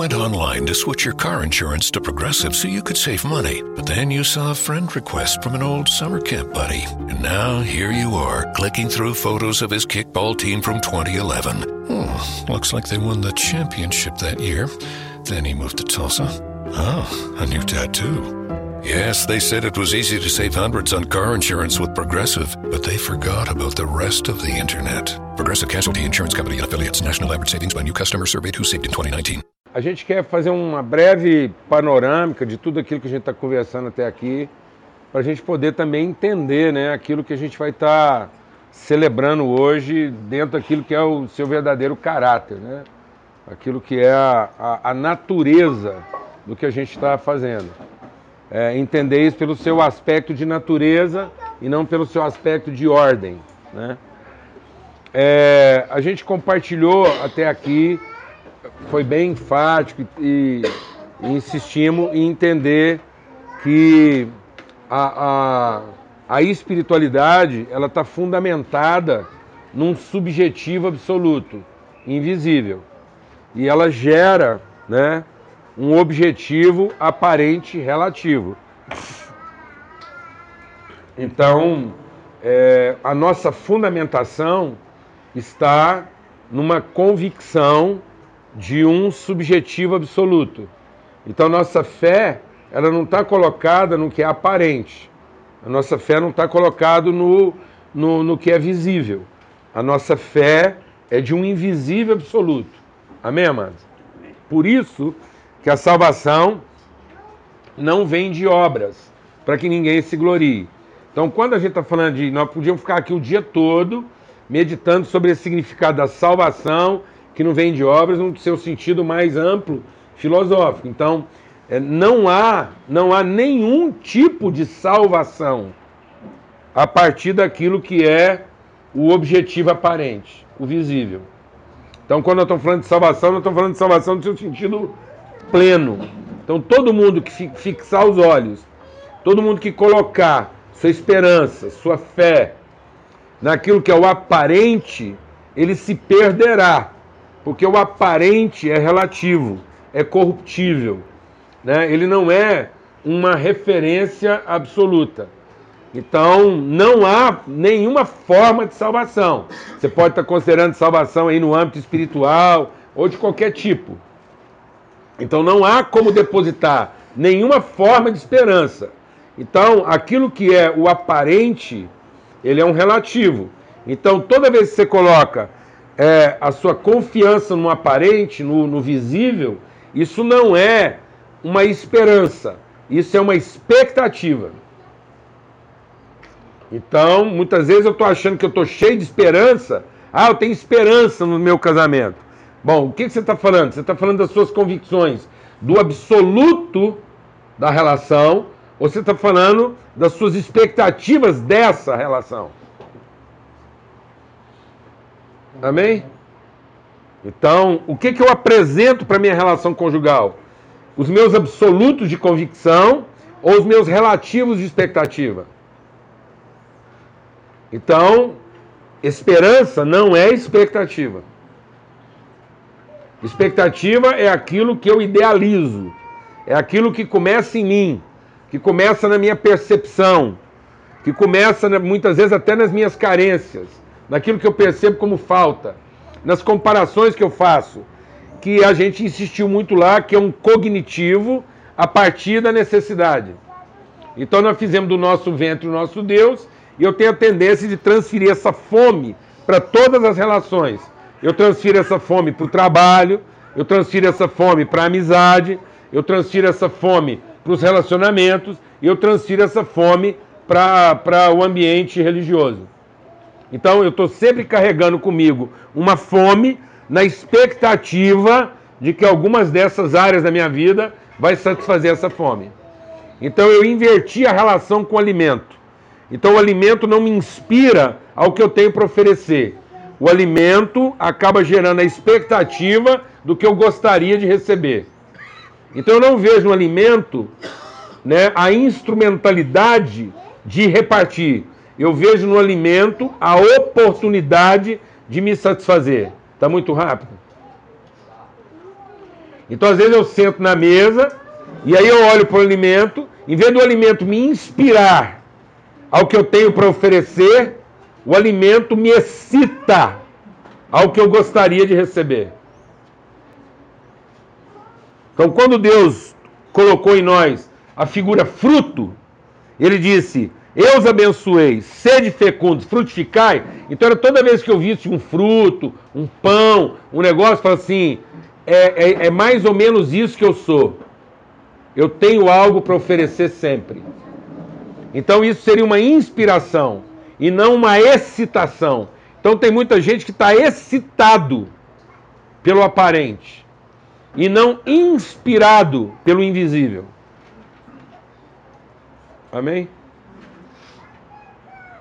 went online to switch your car insurance to Progressive so you could save money, but then you saw a friend request from an old summer camp buddy. And now here you are, clicking through photos of his kickball team from 2011. Hmm, looks like they won the championship that year. Then he moved to Tulsa. Oh, a new tattoo. Yes, they said it was easy to save hundreds on car insurance with Progressive, but they forgot about the rest of the internet. Progressive Casualty Insurance Company and affiliates. National average savings by new customer surveyed who saved in 2019. A gente quer fazer uma breve panorâmica de tudo aquilo que a gente está conversando até aqui, para a gente poder também entender né, aquilo que a gente vai estar tá celebrando hoje dentro daquilo que é o seu verdadeiro caráter, né? aquilo que é a, a, a natureza do que a gente está fazendo é, entender isso pelo seu aspecto de natureza e não pelo seu aspecto de ordem. Né? É, a gente compartilhou até aqui, foi bem enfático e, insistimos em entender que a, a, a espiritualidade ela está fundamentada num subjetivo absoluto, invisível. E ela gera né, um objetivo aparente relativo. Então, é, a nossa fundamentação está numa convicção de um subjetivo absoluto. Então, nossa fé, ela não está colocada no que é aparente. A nossa fé não está colocada no, no, no que é visível. A nossa fé é de um invisível absoluto. Amém, amados? Por isso que a salvação não vem de obras, para que ninguém se glorie. Então, quando a gente está falando de. Nós podíamos ficar aqui o dia todo meditando sobre o significado da salvação, que não vem de obras, no seu sentido mais amplo, filosófico. Então, é, não há, não há nenhum tipo de salvação a partir daquilo que é o objetivo aparente, o visível. Então, quando nós estamos falando de salvação, nós estamos falando de salvação no seu sentido pleno. Então, todo mundo que fixar os olhos, todo mundo que colocar sua esperança, sua fé naquilo que é o aparente, ele se perderá, porque o aparente é relativo, é corruptível, né? ele não é uma referência absoluta. Então, não há nenhuma forma de salvação. Você pode estar considerando salvação aí no âmbito espiritual ou de qualquer tipo. Então não há como depositar nenhuma forma de esperança. Então, aquilo que é o aparente, ele é um relativo. Então, toda vez que você coloca é, a sua confiança no aparente, no, no visível, isso não é uma esperança, isso é uma expectativa. Então, muitas vezes eu estou achando que eu estou cheio de esperança. Ah, eu tenho esperança no meu casamento. Bom, o que, você está falando? Você está falando das suas convicções do absoluto da relação, ou você está falando das suas expectativas dessa relação? Amém? Então, o que, que eu apresento para minha relação conjugal? Os meus absolutos de convicção ou os meus relativos de expectativa? Então, esperança não é expectativa. Expectativa é aquilo que eu idealizo, é aquilo que começa em mim, que começa na minha percepção, que começa muitas vezes até nas minhas carências, naquilo que eu percebo como falta, nas comparações que eu faço, que a gente insistiu muito lá, que é um cognitivo a partir da necessidade. Então nós fizemos do nosso ventre o nosso Deus, e eu tenho a tendência de transferir essa fome para todas as relações eu transfiro essa fome para o trabalho, eu transfiro essa fome para a amizade, eu transfiro essa fome para os relacionamentos e eu transfiro essa fome para o ambiente religioso. Então eu estou sempre carregando comigo uma fome na expectativa de que algumas dessas áreas da minha vida vai satisfazer essa fome. Então eu inverti a relação com o alimento. Então o alimento não me inspira ao que eu tenho para oferecer. O alimento acaba gerando a expectativa do que eu gostaria de receber. Então eu não vejo no alimento né, a instrumentalidade de repartir. Eu vejo no alimento a oportunidade de me satisfazer. Está muito rápido? Então, às vezes, eu sento na mesa e aí eu olho para o alimento, em vez do alimento me inspirar ao que eu tenho para oferecer, o alimento me excita ao que eu gostaria de receber. Então, quando Deus colocou em nós a figura fruto, ele disse: Eu os abençoei, sede fecundos, frutificai. Então, era toda vez que eu visse um fruto, um pão, um negócio, eu falava assim: é, é, é mais ou menos isso que eu sou. Eu tenho algo para oferecer sempre. Então, isso seria uma inspiração e não uma excitação. Então, tem muita gente que está excitado pelo aparente e não inspirado pelo invisível. Amém?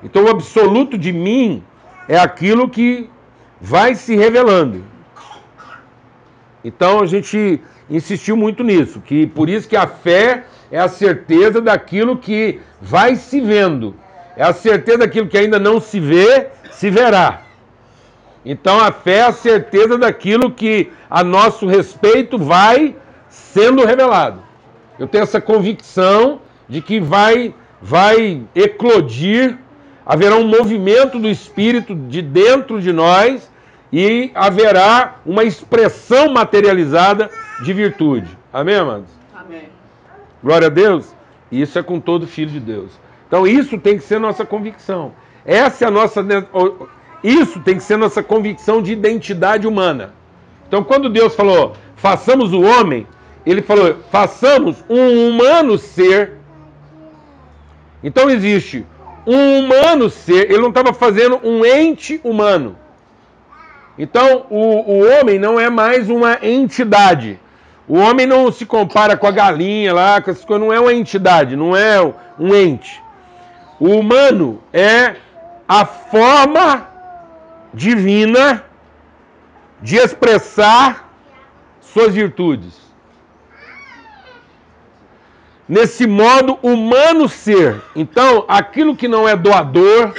Então, o absoluto de mim é aquilo que vai se revelando. Então, a gente insistiu muito nisso, que por isso que a fé é a certeza daquilo que vai se vendo. É a certeza daquilo que ainda não se vê, se verá. Então a fé é a certeza daquilo que a nosso respeito vai sendo revelado. Eu tenho essa convicção de que vai vai eclodir, haverá um movimento do espírito de dentro de nós e haverá uma expressão materializada de virtude. Amém, amados? Amém. Glória a Deus. Isso é com todo filho de Deus. Então isso tem que ser nossa convicção. Essa é a nossa isso tem que ser nossa convicção de identidade humana. Então quando Deus falou: "Façamos o homem", ele falou: "Façamos um humano ser". Então existe um humano ser, ele não estava fazendo um ente humano. Então, o, o homem não é mais uma entidade. O homem não se compara com a galinha lá, com essas coisas, não é uma entidade, não é um ente. O humano é a forma divina de expressar suas virtudes. Nesse modo humano ser. Então, aquilo que não é doador,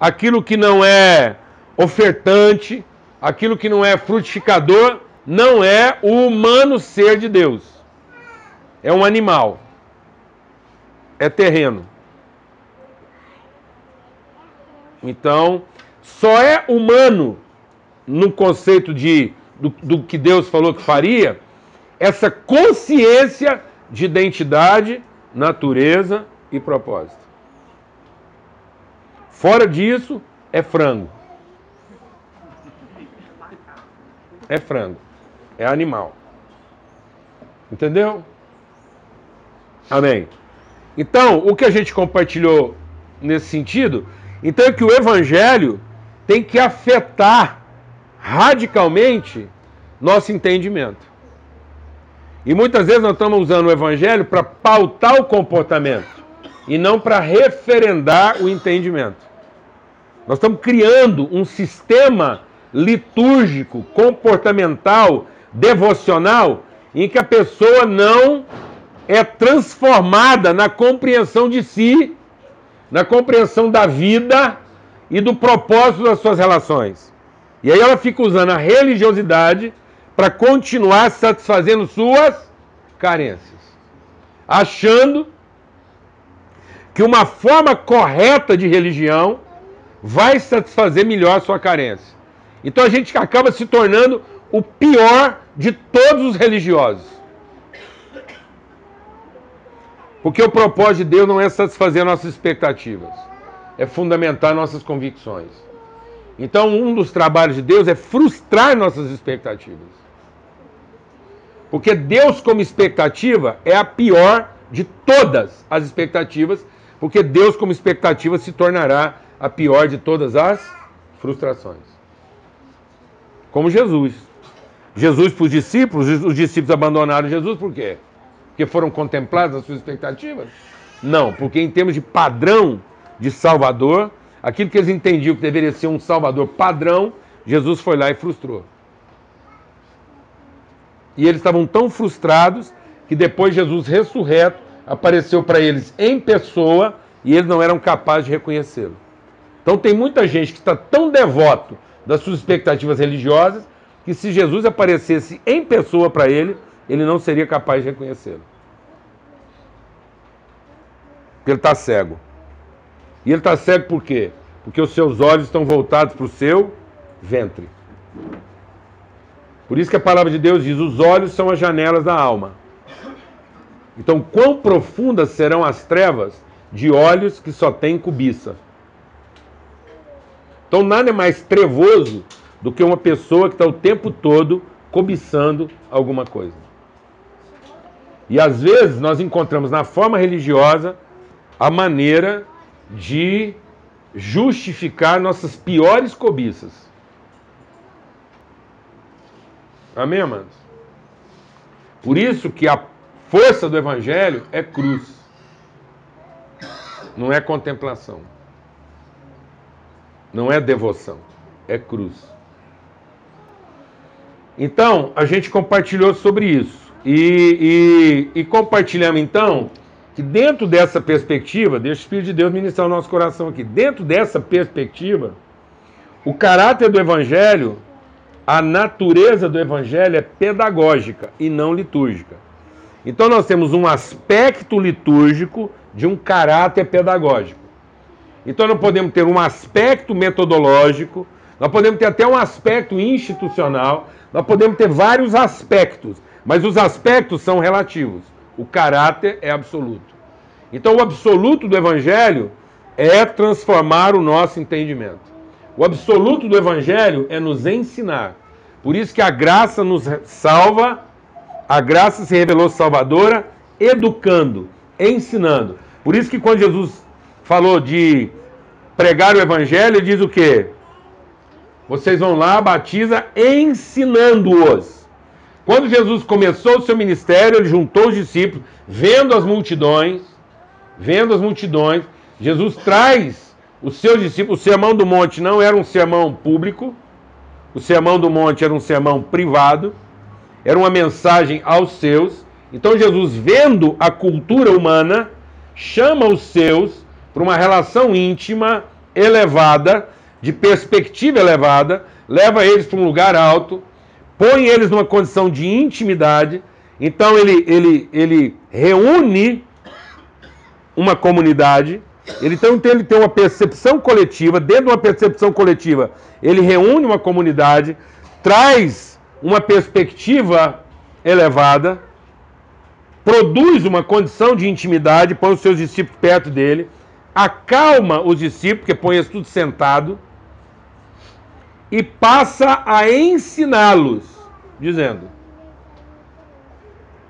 aquilo que não é ofertante, aquilo que não é frutificador não é o humano ser de Deus. É um animal. É terreno. Então, só é humano no conceito de do, do que Deus falou que faria, essa consciência de identidade, natureza e propósito. Fora disso, é frango. é frango, é animal. Entendeu? Amém. Então, o que a gente compartilhou nesse sentido, então é que o evangelho tem que afetar radicalmente nosso entendimento. E muitas vezes nós estamos usando o evangelho para pautar o comportamento e não para referendar o entendimento. Nós estamos criando um sistema litúrgico, comportamental, devocional, em que a pessoa não é transformada na compreensão de si, na compreensão da vida e do propósito das suas relações. E aí ela fica usando a religiosidade para continuar satisfazendo suas carências, achando que uma forma correta de religião vai satisfazer melhor a sua carência. Então a gente acaba se tornando o pior de todos os religiosos. Porque o propósito de Deus não é satisfazer nossas expectativas, é fundamentar nossas convicções. Então, um dos trabalhos de Deus é frustrar nossas expectativas. Porque Deus, como expectativa, é a pior de todas as expectativas, porque Deus, como expectativa, se tornará a pior de todas as frustrações como Jesus. Jesus para os discípulos, os discípulos abandonaram Jesus por quê? Porque foram contemplados as suas expectativas? Não, porque em termos de padrão de Salvador, aquilo que eles entendiam que deveria ser um Salvador padrão, Jesus foi lá e frustrou. E eles estavam tão frustrados que depois Jesus ressurreto apareceu para eles em pessoa e eles não eram capazes de reconhecê-lo. Então tem muita gente que está tão devoto das suas expectativas religiosas, que se Jesus aparecesse em pessoa para ele, ele não seria capaz de reconhecê-lo. Porque ele está cego. E ele está cego por quê? Porque os seus olhos estão voltados para o seu ventre. Por isso que a palavra de Deus diz: os olhos são as janelas da alma. Então, quão profundas serão as trevas de olhos que só têm cobiça? Então, nada é mais trevoso do que uma pessoa que está o tempo todo cobiçando alguma coisa. E às vezes nós encontramos na forma religiosa a maneira de justificar nossas piores cobiças. Amém, amados? Por isso que a força do evangelho é cruz. Não é contemplação. Não é devoção, é cruz. Então, a gente compartilhou sobre isso. E, e, e compartilhamos então que dentro dessa perspectiva, deixa o Espírito de Deus ministrar o nosso coração aqui, dentro dessa perspectiva, o caráter do Evangelho, a natureza do Evangelho é pedagógica e não litúrgica. Então nós temos um aspecto litúrgico de um caráter pedagógico. Então nós podemos ter um aspecto metodológico, nós podemos ter até um aspecto institucional, nós podemos ter vários aspectos, mas os aspectos são relativos. O caráter é absoluto. Então, o absoluto do Evangelho é transformar o nosso entendimento. O absoluto do Evangelho é nos ensinar. Por isso que a graça nos salva, a graça se revelou salvadora, educando, ensinando. Por isso que quando Jesus falou de pregar o Evangelho, ele diz o quê? Vocês vão lá, batiza, ensinando-os. Quando Jesus começou o seu ministério, ele juntou os discípulos, vendo as multidões, vendo as multidões, Jesus traz os seus discípulos. O sermão do monte não era um sermão público, o sermão do monte era um sermão privado, era uma mensagem aos seus. Então Jesus, vendo a cultura humana, chama os seus para uma relação íntima, elevada, de perspectiva elevada, leva eles para um lugar alto põe eles numa condição de intimidade. Então ele, ele, ele reúne uma comunidade. Ele, então ele tem uma percepção coletiva. Dentro de uma percepção coletiva, ele reúne uma comunidade, traz uma perspectiva elevada, produz uma condição de intimidade, põe os seus discípulos perto dele, acalma os discípulos, porque põe eles tudo sentado e passa a ensiná-los, dizendo.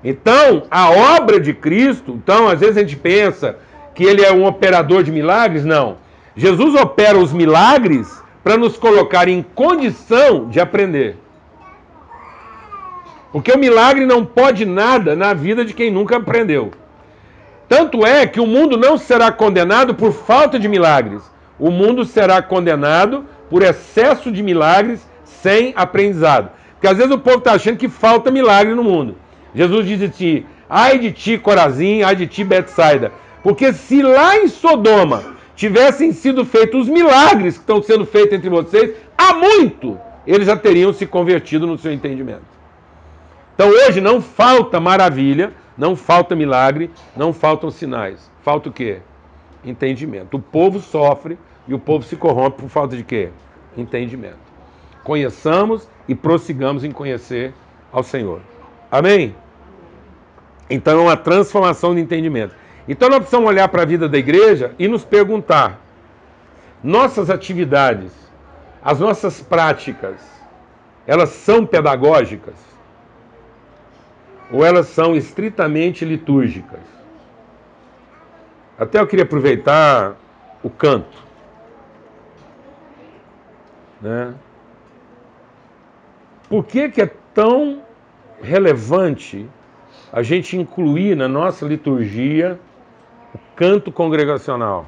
Então, a obra de Cristo, então, às vezes a gente pensa que ele é um operador de milagres, não. Jesus opera os milagres para nos colocar em condição de aprender. Porque o milagre não pode nada na vida de quem nunca aprendeu. Tanto é que o mundo não será condenado por falta de milagres. O mundo será condenado por excesso de milagres sem aprendizado. Porque às vezes o povo está achando que falta milagre no mundo. Jesus diz assim: ai de ti, Corazim, ai de ti, Betsaida. Porque se lá em Sodoma tivessem sido feitos os milagres que estão sendo feitos entre vocês, há muito eles já teriam se convertido no seu entendimento. Então hoje não falta maravilha, não falta milagre, não faltam sinais. Falta o quê? Entendimento. O povo sofre e o povo se corrompe por falta de quê? Entendimento. Conheçamos e prossigamos em conhecer ao Senhor. Amém? Então é uma transformação de entendimento. Então nós precisamos olhar para a vida da igreja e nos perguntar: nossas atividades, as nossas práticas, elas são pedagógicas? Ou elas são estritamente litúrgicas? Até eu queria aproveitar o canto. Né? Por que, que é tão relevante a gente incluir na nossa liturgia canto congregacional?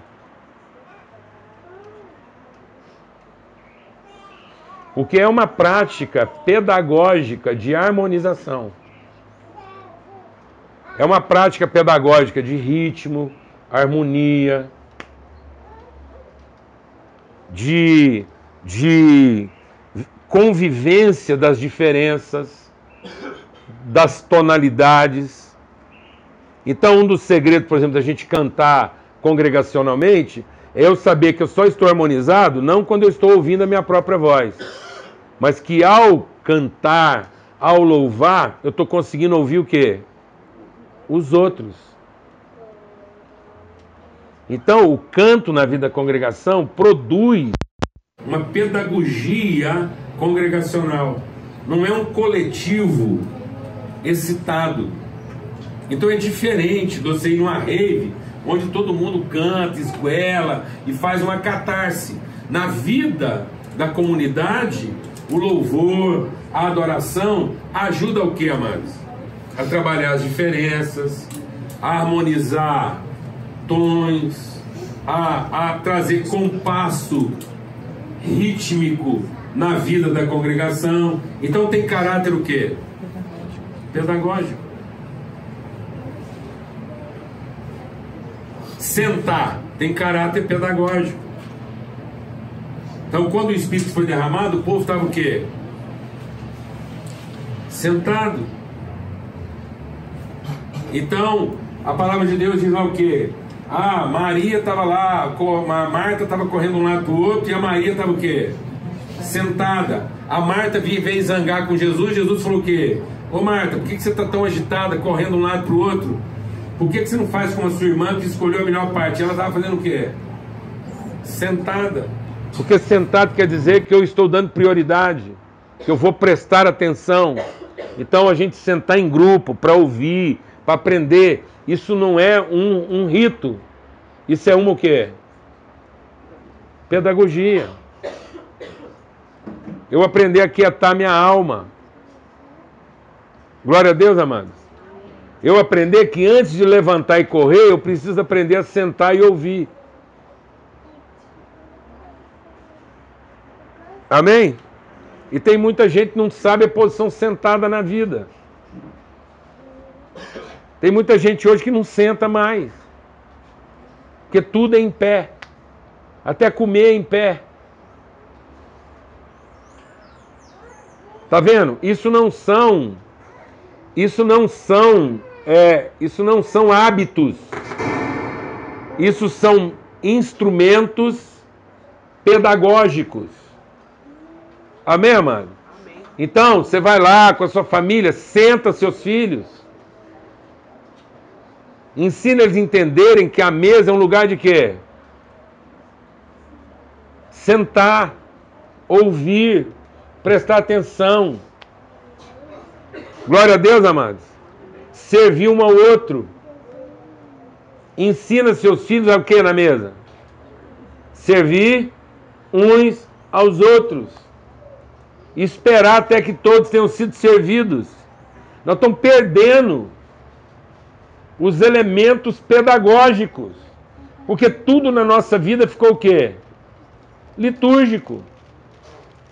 Porque é uma prática pedagógica de harmonização. É uma prática pedagógica de ritmo, harmonia, de de convivência das diferenças, das tonalidades. Então, um dos segredos, por exemplo, da gente cantar congregacionalmente é eu saber que eu só estou harmonizado não quando eu estou ouvindo a minha própria voz, mas que ao cantar, ao louvar, eu estou conseguindo ouvir o quê? Os outros. Então, o canto na vida da congregação produz uma pedagogia congregacional. Não é um coletivo excitado. Então é diferente de você ir numa rave onde todo mundo canta, esguela e faz uma catarse. Na vida da comunidade, o louvor, a adoração ajuda o que, amados? A trabalhar as diferenças, a harmonizar tons, a, a trazer compasso rítmico na vida da congregação. Então tem caráter o quê? Pedagógico. Sentar tem caráter pedagógico. Então quando o Espírito foi derramado, o povo estava o quê? Sentado. Então, a palavra de Deus diz lá o quê? Ah, Maria estava lá, a Marta estava correndo um lado para o outro e a Maria estava o quê? Sentada. A Marta veio zangar com Jesus, Jesus falou o quê? Ô Marta, por que, que você está tão agitada, correndo um lado para o outro? Por que, que você não faz como a sua irmã que escolheu a melhor parte? Ela estava fazendo o quê? Sentada. Porque sentado quer dizer que eu estou dando prioridade, que eu vou prestar atenção. Então a gente sentar em grupo para ouvir, para aprender. Isso não é um, um rito. Isso é uma o quê? Pedagogia. Eu aprendi a quietar minha alma. Glória a Deus, amados. Eu aprendi que antes de levantar e correr, eu preciso aprender a sentar e ouvir. Amém? E tem muita gente que não sabe a posição sentada na vida. Tem muita gente hoje que não senta mais. Porque tudo é em pé. Até comer é em pé. Tá vendo? Isso não são. Isso não são. É, isso não são hábitos. Isso são instrumentos pedagógicos. Amém, amado? Amém. Então, você vai lá com a sua família, senta seus filhos Ensina eles a entenderem que a mesa é um lugar de quê? Sentar, ouvir, prestar atenção. Glória a Deus, amados. Servir um ao outro. Ensina seus filhos a que na mesa? Servir uns aos outros. Esperar até que todos tenham sido servidos. Nós estamos perdendo os elementos pedagógicos. Porque tudo na nossa vida ficou o quê? Litúrgico.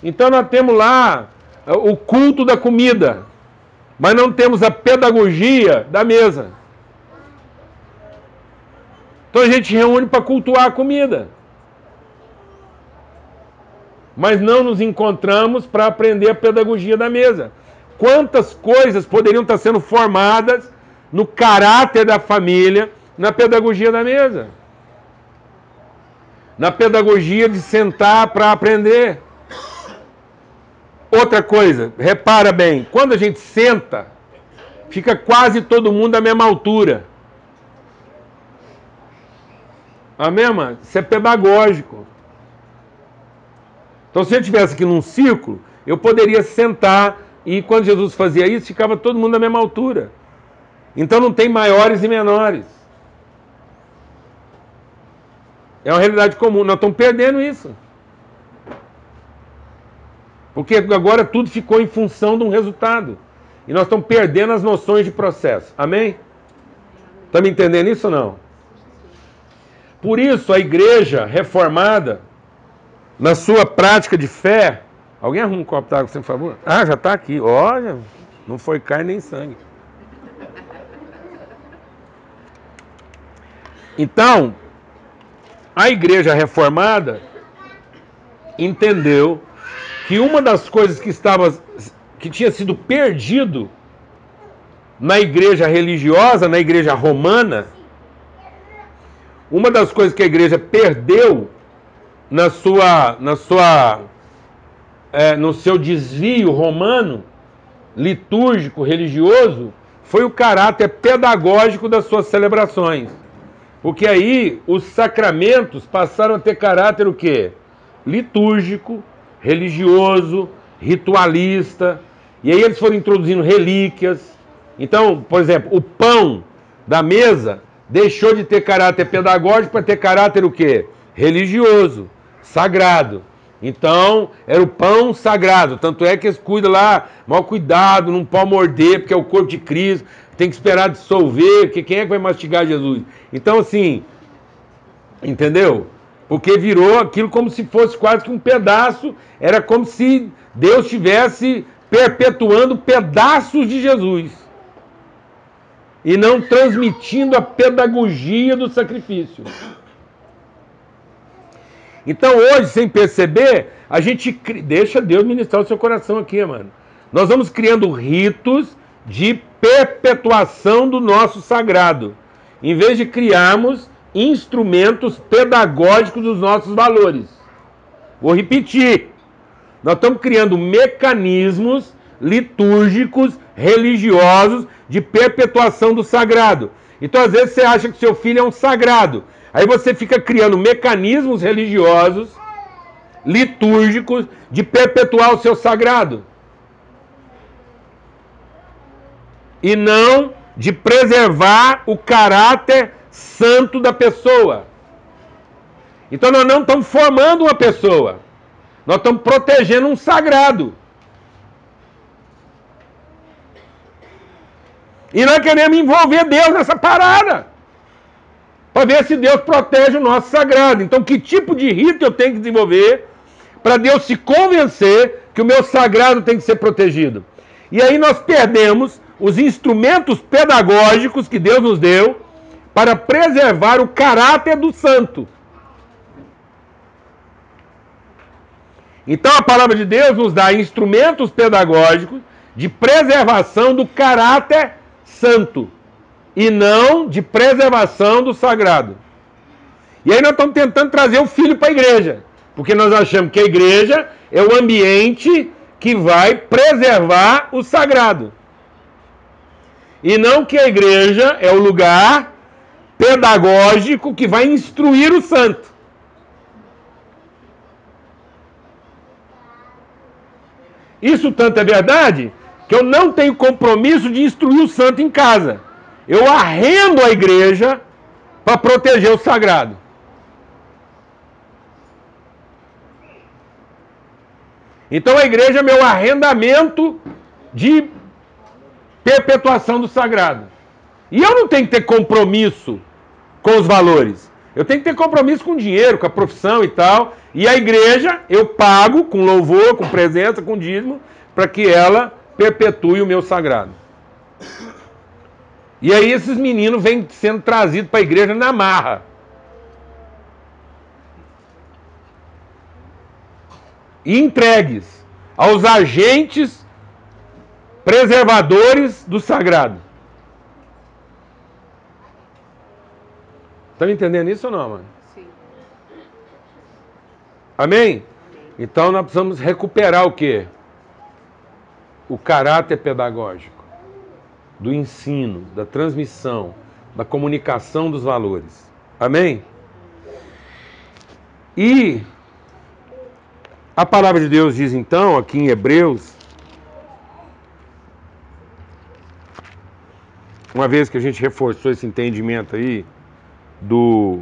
Então nós temos lá uh, o culto da comida, mas não temos a pedagogia da mesa. Então a gente reúne para cultuar a comida. Mas não nos encontramos para aprender a pedagogia da mesa. Quantas coisas poderiam estar sendo formadas no caráter da família, na pedagogia da mesa. Na pedagogia de sentar para aprender. Outra coisa, repara bem, quando a gente senta, fica quase todo mundo à mesma altura. Amém, mano? Isso é pedagógico. Então, se eu estivesse aqui num círculo, eu poderia sentar e quando Jesus fazia isso, ficava todo mundo à mesma altura. Então não tem maiores e menores. É uma realidade comum. Nós estamos perdendo isso. Porque agora tudo ficou em função de um resultado. E nós estamos perdendo as noções de processo. Amém? Está me entendendo isso ou não? Por isso, a igreja reformada, na sua prática de fé. Alguém arruma um copo d'água, por favor? Ah, já está aqui. Olha, não foi carne nem sangue. Então, a igreja reformada entendeu que uma das coisas que estava que tinha sido perdido na igreja religiosa, na igreja romana, uma das coisas que a igreja perdeu na sua, na sua, é, no seu desvio romano, litúrgico, religioso, foi o caráter pedagógico das suas celebrações. Porque aí os sacramentos passaram a ter caráter o quê? Litúrgico, religioso, ritualista. E aí eles foram introduzindo relíquias. Então, por exemplo, o pão da mesa deixou de ter caráter pedagógico para ter caráter o quê? Religioso, sagrado. Então, era o pão sagrado. Tanto é que eles cuidam lá, mal cuidado, não pode morder, porque é o corpo de Cristo, tem que esperar dissolver, porque quem é que vai mastigar Jesus? Então, assim, entendeu? Porque virou aquilo como se fosse quase que um pedaço, era como se Deus estivesse perpetuando pedaços de Jesus e não transmitindo a pedagogia do sacrifício. Então hoje, sem perceber, a gente deixa Deus ministrar o seu coração aqui, mano. Nós vamos criando ritos de perpetuação do nosso sagrado, em vez de criarmos instrumentos pedagógicos dos nossos valores. Vou repetir. Nós estamos criando mecanismos litúrgicos, religiosos de perpetuação do sagrado. Então, às vezes, você acha que seu filho é um sagrado. Aí você fica criando mecanismos religiosos, litúrgicos, de perpetuar o seu sagrado. E não de preservar o caráter santo da pessoa. Então nós não estamos formando uma pessoa, nós estamos protegendo um sagrado. E nós queremos envolver Deus nessa parada. Para ver se Deus protege o nosso sagrado. Então, que tipo de rito eu tenho que desenvolver para Deus se convencer que o meu sagrado tem que ser protegido? E aí nós perdemos os instrumentos pedagógicos que Deus nos deu para preservar o caráter do santo. Então a palavra de Deus nos dá instrumentos pedagógicos de preservação do caráter santo e não de preservação do sagrado. E aí nós estamos tentando trazer o filho para a igreja, porque nós achamos que a igreja é o ambiente que vai preservar o sagrado. E não que a igreja é o lugar pedagógico que vai instruir o santo. Isso tanto é verdade que eu não tenho compromisso de instruir o santo em casa. Eu arrendo a igreja para proteger o sagrado. Então a igreja é meu arrendamento de perpetuação do sagrado. E eu não tenho que ter compromisso com os valores. Eu tenho que ter compromisso com o dinheiro, com a profissão e tal. E a igreja eu pago com louvor, com presença, com dízimo, para que ela perpetue o meu sagrado. E aí esses meninos vêm sendo trazidos para a igreja na marra. E entregues aos agentes preservadores do sagrado. Estão tá entendendo isso ou não, mano? Sim. Amém? Então nós precisamos recuperar o quê? O caráter pedagógico do ensino, da transmissão, da comunicação dos valores. Amém? E a palavra de Deus diz então, aqui em Hebreus, uma vez que a gente reforçou esse entendimento aí do,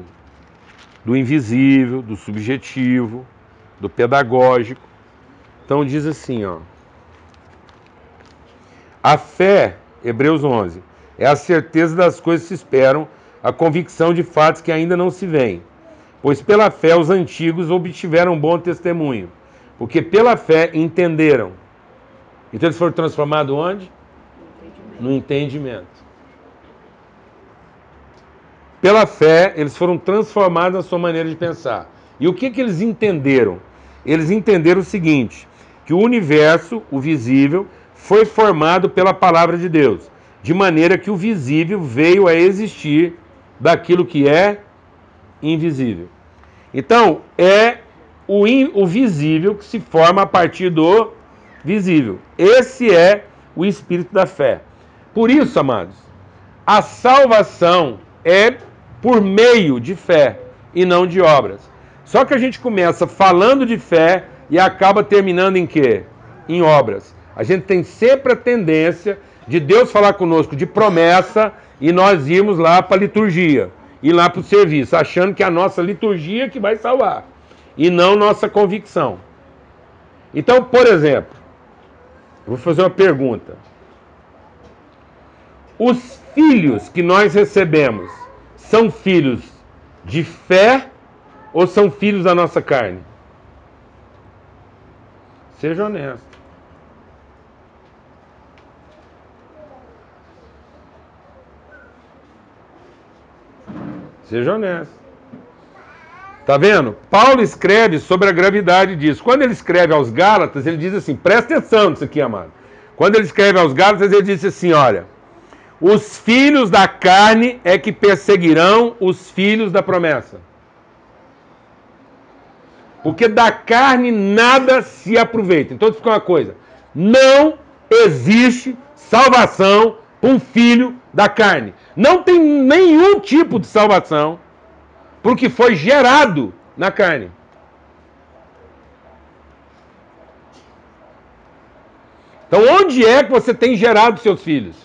do invisível, do subjetivo, do pedagógico, então diz assim, ó. A fé Hebreus 11. É a certeza das coisas que se esperam, a convicção de fatos que ainda não se veem. Pois pela fé os antigos obtiveram bom testemunho, porque pela fé entenderam. Então eles foram transformados onde? No entendimento. Pela fé, eles foram transformados na sua maneira de pensar. E o que, que eles entenderam? Eles entenderam o seguinte: que o universo, o visível, foi formado pela palavra de Deus, de maneira que o visível veio a existir daquilo que é invisível. Então, é o, in, o visível que se forma a partir do visível. Esse é o espírito da fé. Por isso, amados, a salvação é por meio de fé e não de obras. Só que a gente começa falando de fé e acaba terminando em quê? Em obras. A gente tem sempre a tendência de Deus falar conosco de promessa e nós irmos lá para a liturgia, ir lá para o serviço, achando que é a nossa liturgia que vai salvar e não nossa convicção. Então, por exemplo, vou fazer uma pergunta. Os filhos que nós recebemos são filhos de fé ou são filhos da nossa carne? Seja honesto. Seja honesto. Tá vendo? Paulo escreve sobre a gravidade disso. Quando ele escreve aos Gálatas, ele diz assim: presta atenção nisso aqui, amado. Quando ele escreve aos Gálatas, ele diz assim: olha, os filhos da carne é que perseguirão os filhos da promessa. Porque da carne nada se aproveita. Então, fica uma coisa: não existe salvação para um filho da carne. Não tem nenhum tipo de salvação porque foi gerado na carne. Então, onde é que você tem gerado seus filhos?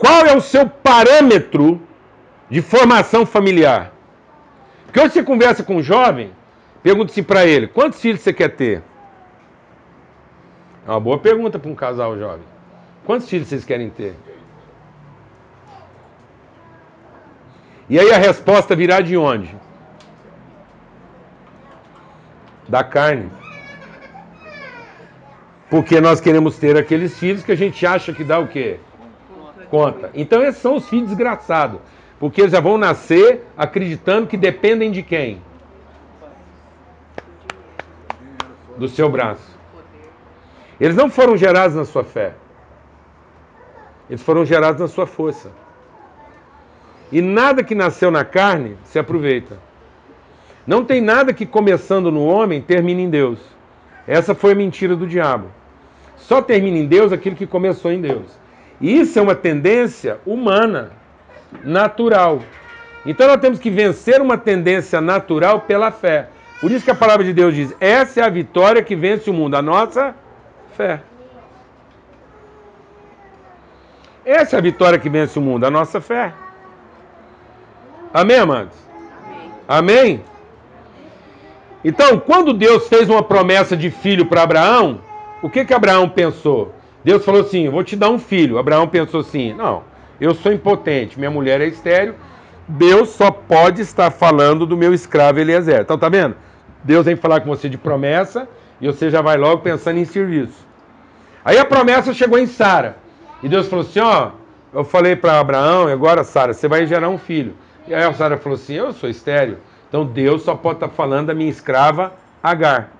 Qual é o seu parâmetro de formação familiar? Porque hoje você conversa com um jovem, pergunta-se para ele: quantos filhos você quer ter? É uma boa pergunta para um casal jovem. Quantos filhos vocês querem ter? E aí a resposta virá de onde? Da carne. Porque nós queremos ter aqueles filhos que a gente acha que dá o quê? Conta. Então esses são os filhos desgraçados. Porque eles já vão nascer acreditando que dependem de quem? Do seu braço. Eles não foram gerados na sua fé. Eles foram gerados na sua força. E nada que nasceu na carne se aproveita. Não tem nada que começando no homem termine em Deus. Essa foi a mentira do diabo. Só termina em Deus aquilo que começou em Deus. Isso é uma tendência humana, natural. Então nós temos que vencer uma tendência natural pela fé. Por isso que a palavra de Deus diz: essa é a vitória que vence o mundo, a nossa fé. Essa é a vitória que vence o mundo, a nossa fé. Amém, amados? Amém. Amém? Então, quando Deus fez uma promessa de filho para Abraão, o que que Abraão pensou? Deus falou assim: "Vou te dar um filho". Abraão pensou assim: "Não, eu sou impotente, minha mulher é estéril, Deus só pode estar falando do meu escravo Eliezer". Então, tá vendo? Deus vem falar com você de promessa e você já vai logo pensando em serviço. Aí a promessa chegou em Sara. E Deus falou assim: ó, eu falei para Abraão, e agora, Sara, você vai gerar um filho. E aí a Sara falou assim: eu sou estéreo. Então Deus só pode estar falando da minha escrava Agar.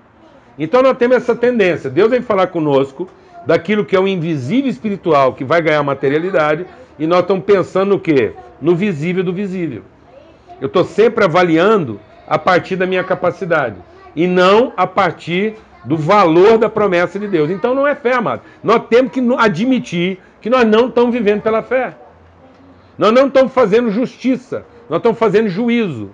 Então nós temos essa tendência. Deus vem falar conosco daquilo que é o invisível espiritual, que vai ganhar materialidade, e nós estamos pensando no quê? No visível do visível. Eu estou sempre avaliando a partir da minha capacidade e não a partir do valor da promessa de Deus. Então não é fé, amado. Nós temos que admitir que nós não estamos vivendo pela fé. Nós não estamos fazendo justiça, nós estamos fazendo juízo.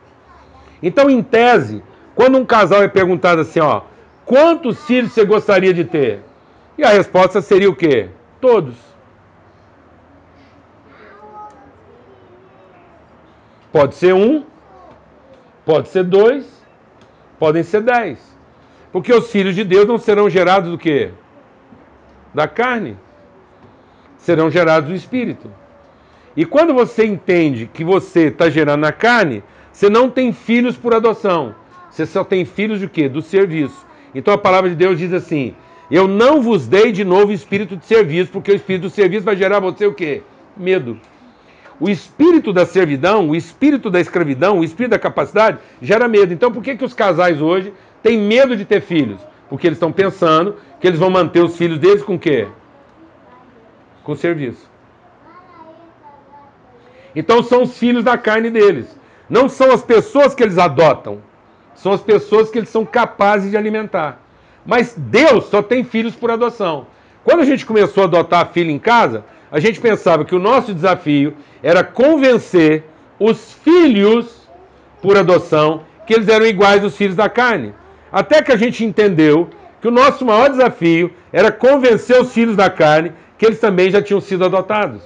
Então, em tese, quando um casal é perguntado assim, ó, quantos filhos você gostaria de ter? E a resposta seria o quê? Todos. Pode ser um, pode ser dois, podem ser dez. Porque os filhos de Deus não serão gerados do quê? Da carne. Serão gerados do Espírito. E quando você entende que você está gerando na carne, você não tem filhos por adoção. Você só tem filhos de quê? Do serviço. Então a palavra de Deus diz assim: Eu não vos dei de novo espírito de serviço, porque o espírito do serviço vai gerar você o quê? Medo. O espírito da servidão, o espírito da escravidão, o espírito da capacidade gera medo. Então por que, que os casais hoje têm medo de ter filhos? Porque eles estão pensando que eles vão manter os filhos deles com o quê? com serviço. Então são os filhos da carne deles. Não são as pessoas que eles adotam, são as pessoas que eles são capazes de alimentar. Mas Deus só tem filhos por adoção. Quando a gente começou a adotar filho em casa, a gente pensava que o nosso desafio era convencer os filhos por adoção que eles eram iguais aos filhos da carne. Até que a gente entendeu que o nosso maior desafio era convencer os filhos da carne que eles também já tinham sido adotados.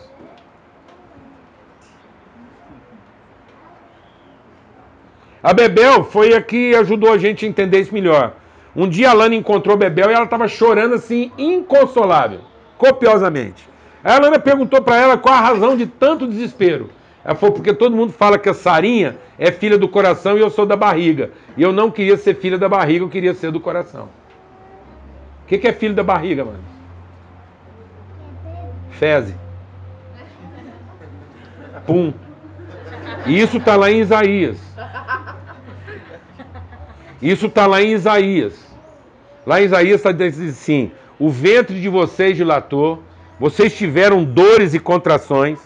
A Bebel foi a que ajudou a gente a entender isso melhor. Um dia a Lana encontrou Bebel e ela estava chorando assim, inconsolável, copiosamente. Aí a Lana perguntou para ela qual a razão de tanto desespero. Ela falou, porque todo mundo fala que a Sarinha é filha do coração e eu sou da barriga. E eu não queria ser filha da barriga, eu queria ser do coração. O que, que é filho da barriga, mano? Feze. Pum. E isso está lá em Isaías. Isso está lá em Isaías. Lá em Isaías está dizendo assim: o ventre de vocês dilatou, vocês tiveram dores e contrações,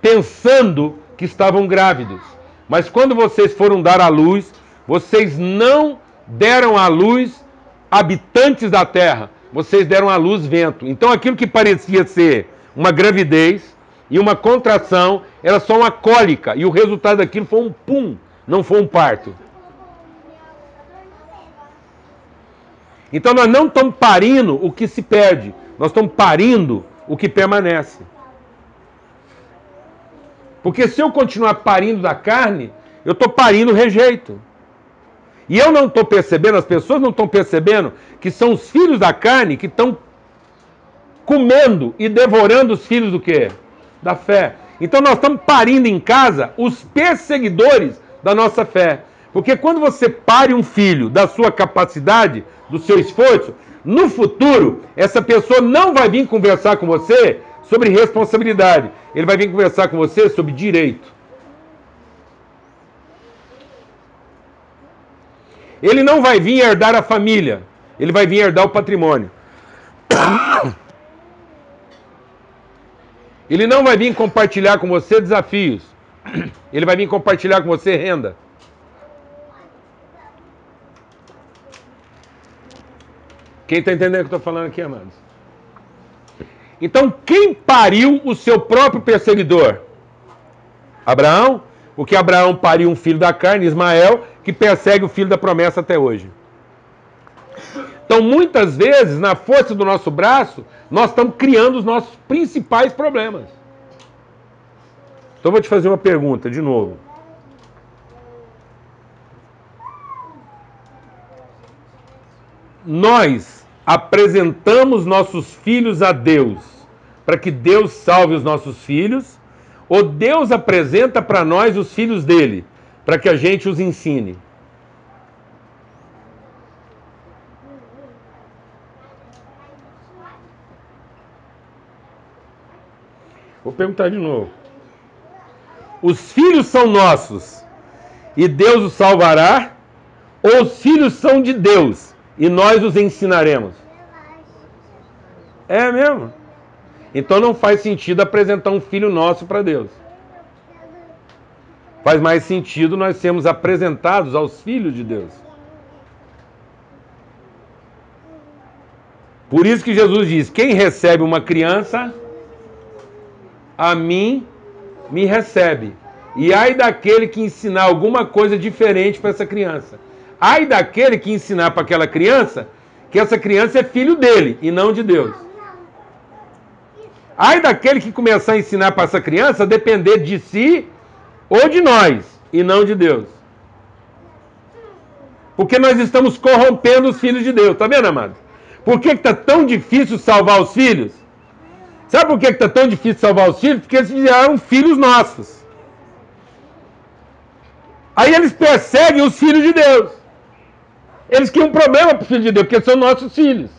pensando que estavam grávidos. Mas quando vocês foram dar à luz, vocês não deram à luz habitantes da terra, vocês deram à luz vento. Então aquilo que parecia ser uma gravidez e uma contração era só uma cólica, e o resultado daquilo foi um pum, não foi um parto. Então nós não estamos parindo o que se perde, nós estamos parindo o que permanece. Porque se eu continuar parindo da carne, eu estou parindo rejeito. E eu não estou percebendo, as pessoas não estão percebendo que são os filhos da carne que estão comendo e devorando os filhos do quê? Da fé. Então nós estamos parindo em casa os perseguidores da nossa fé. Porque quando você pare um filho da sua capacidade, do seu esforço, no futuro, essa pessoa não vai vir conversar com você sobre responsabilidade. Ele vai vir conversar com você sobre direito. Ele não vai vir herdar a família, ele vai vir herdar o patrimônio. Ele não vai vir compartilhar com você desafios, ele vai vir compartilhar com você renda. Quem está entendendo o que eu estou falando aqui, amados? Então, quem pariu o seu próprio perseguidor? Abraão, porque Abraão pariu um filho da carne, Ismael, que persegue o filho da promessa até hoje. Então, muitas vezes, na força do nosso braço, nós estamos criando os nossos principais problemas. Então, eu vou te fazer uma pergunta de novo. Nós apresentamos nossos filhos a Deus para que Deus salve os nossos filhos, ou Deus apresenta para nós os filhos dele, para que a gente os ensine? Vou perguntar de novo. Os filhos são nossos e Deus os salvará? Ou os filhos são de Deus e nós os ensinaremos? É mesmo? Então não faz sentido apresentar um filho nosso para Deus. Faz mais sentido nós sermos apresentados aos filhos de Deus. Por isso que Jesus diz: quem recebe uma criança, a mim me recebe. E ai daquele que ensinar alguma coisa diferente para essa criança. Ai daquele que ensinar para aquela criança que essa criança é filho dele e não de Deus. Ai daquele que começar a ensinar para essa criança a depender de si ou de nós e não de Deus. Porque nós estamos corrompendo os filhos de Deus, tá vendo, amado? Por que está tão difícil salvar os filhos? Sabe por que está tão difícil salvar os filhos? Porque eles viraram filhos nossos. Aí eles perseguem os filhos de Deus. Eles criam um problema para os filho de Deus, porque são nossos filhos.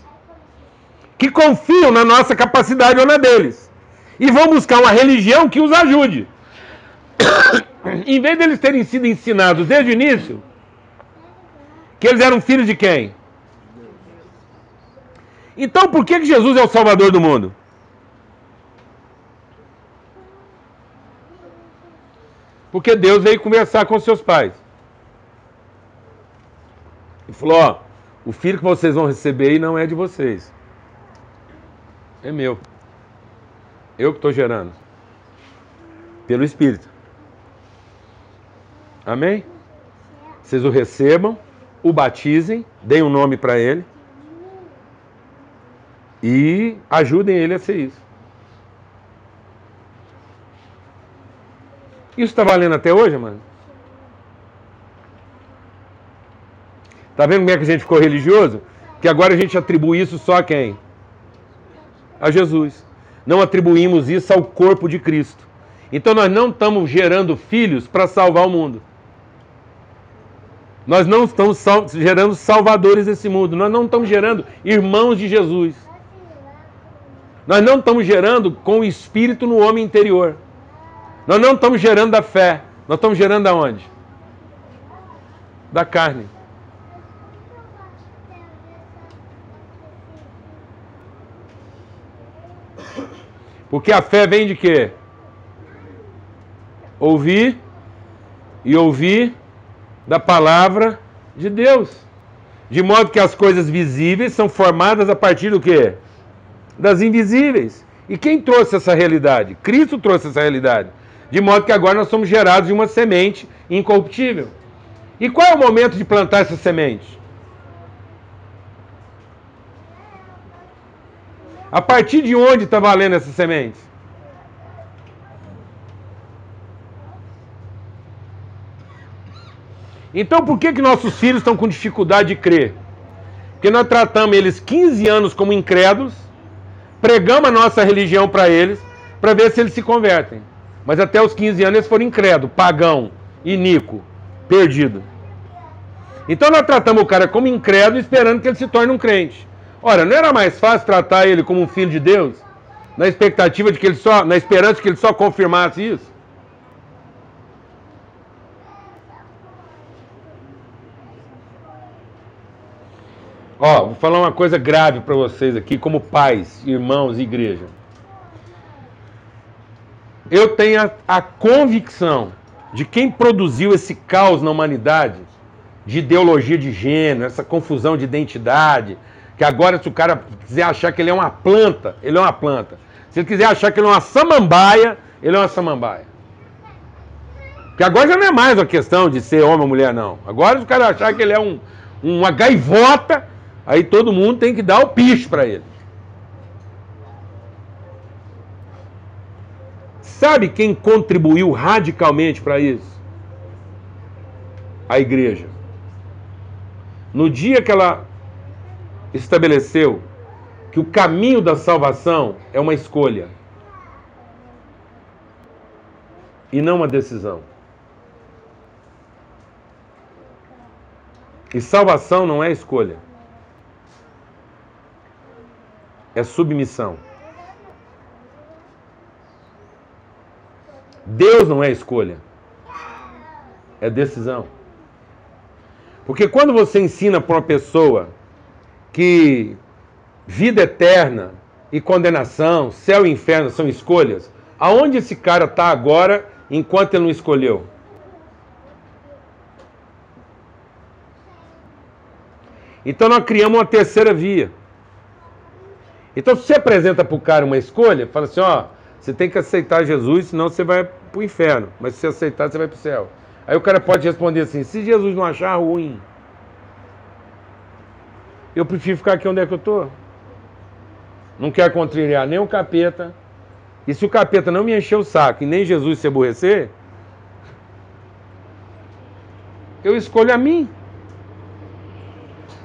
Que confiam na nossa capacidade ou na deles. E vão buscar uma religião que os ajude. em vez deles terem sido ensinados desde o início, que eles eram filhos de quem? Então por que, que Jesus é o Salvador do mundo? Porque Deus veio conversar com seus pais. E falou: Ó, o filho que vocês vão receber aí não é de vocês. É meu. Eu que estou gerando. Pelo Espírito. Amém? Vocês o recebam, o batizem, deem um nome para ele e ajudem ele a ser isso. Isso está valendo até hoje, mano? Tá vendo como é que a gente ficou religioso? Que agora a gente atribui isso só a quem? A Jesus. Não atribuímos isso ao corpo de Cristo. Então nós não estamos gerando filhos para salvar o mundo. Nós não estamos sal gerando salvadores desse mundo. Nós não estamos gerando irmãos de Jesus. Nós não estamos gerando com o Espírito no homem interior. Nós não estamos gerando da fé. Nós estamos gerando da onde? Da carne. Porque a fé vem de quê? Ouvir e ouvir da palavra de Deus. De modo que as coisas visíveis são formadas a partir do quê? Das invisíveis. E quem trouxe essa realidade? Cristo trouxe essa realidade. De modo que agora nós somos gerados de uma semente incorruptível. E qual é o momento de plantar essa semente? A partir de onde está valendo essa semente? Então por que, que nossos filhos estão com dificuldade de crer? Porque nós tratamos eles 15 anos como incrédulos, pregamos a nossa religião para eles, para ver se eles se convertem. Mas até os 15 anos eles foram incrédulos, pagão, iníquo, perdido. Então nós tratamos o cara como incrédulo esperando que ele se torne um crente. Ora, não era mais fácil tratar ele como um filho de Deus? Na expectativa de que ele só, na esperança de que ele só confirmasse isso? Ó, vou falar uma coisa grave para vocês aqui, como pais, irmãos e igreja. Eu tenho a, a, convicção de quem produziu esse caos na humanidade, de ideologia de gênero, essa confusão de identidade, que agora se o cara quiser achar que ele é uma planta, ele é uma planta. Se ele quiser achar que ele é uma samambaia, ele é uma samambaia. Porque agora já não é mais uma questão de ser homem ou mulher, não. Agora se o cara achar que ele é um, uma gaivota, Aí todo mundo tem que dar o picho para ele. Sabe quem contribuiu radicalmente para isso? A igreja. No dia que ela estabeleceu que o caminho da salvação é uma escolha e não uma decisão. E salvação não é escolha. é submissão. Deus não é escolha, é decisão. Porque quando você ensina para uma pessoa que vida eterna e condenação, céu e inferno são escolhas, aonde esse cara está agora enquanto ele não escolheu? Então nós criamos uma terceira via. Então, você apresenta para o cara uma escolha, fala assim: ó, você tem que aceitar Jesus, senão você vai para o inferno. Mas se você aceitar, você vai para o céu. Aí o cara pode responder assim: se Jesus não achar ruim, eu prefiro ficar aqui onde é que eu estou. Não quero contrariar nem o capeta. E se o capeta não me encher o saco e nem Jesus se aborrecer, eu escolho a mim.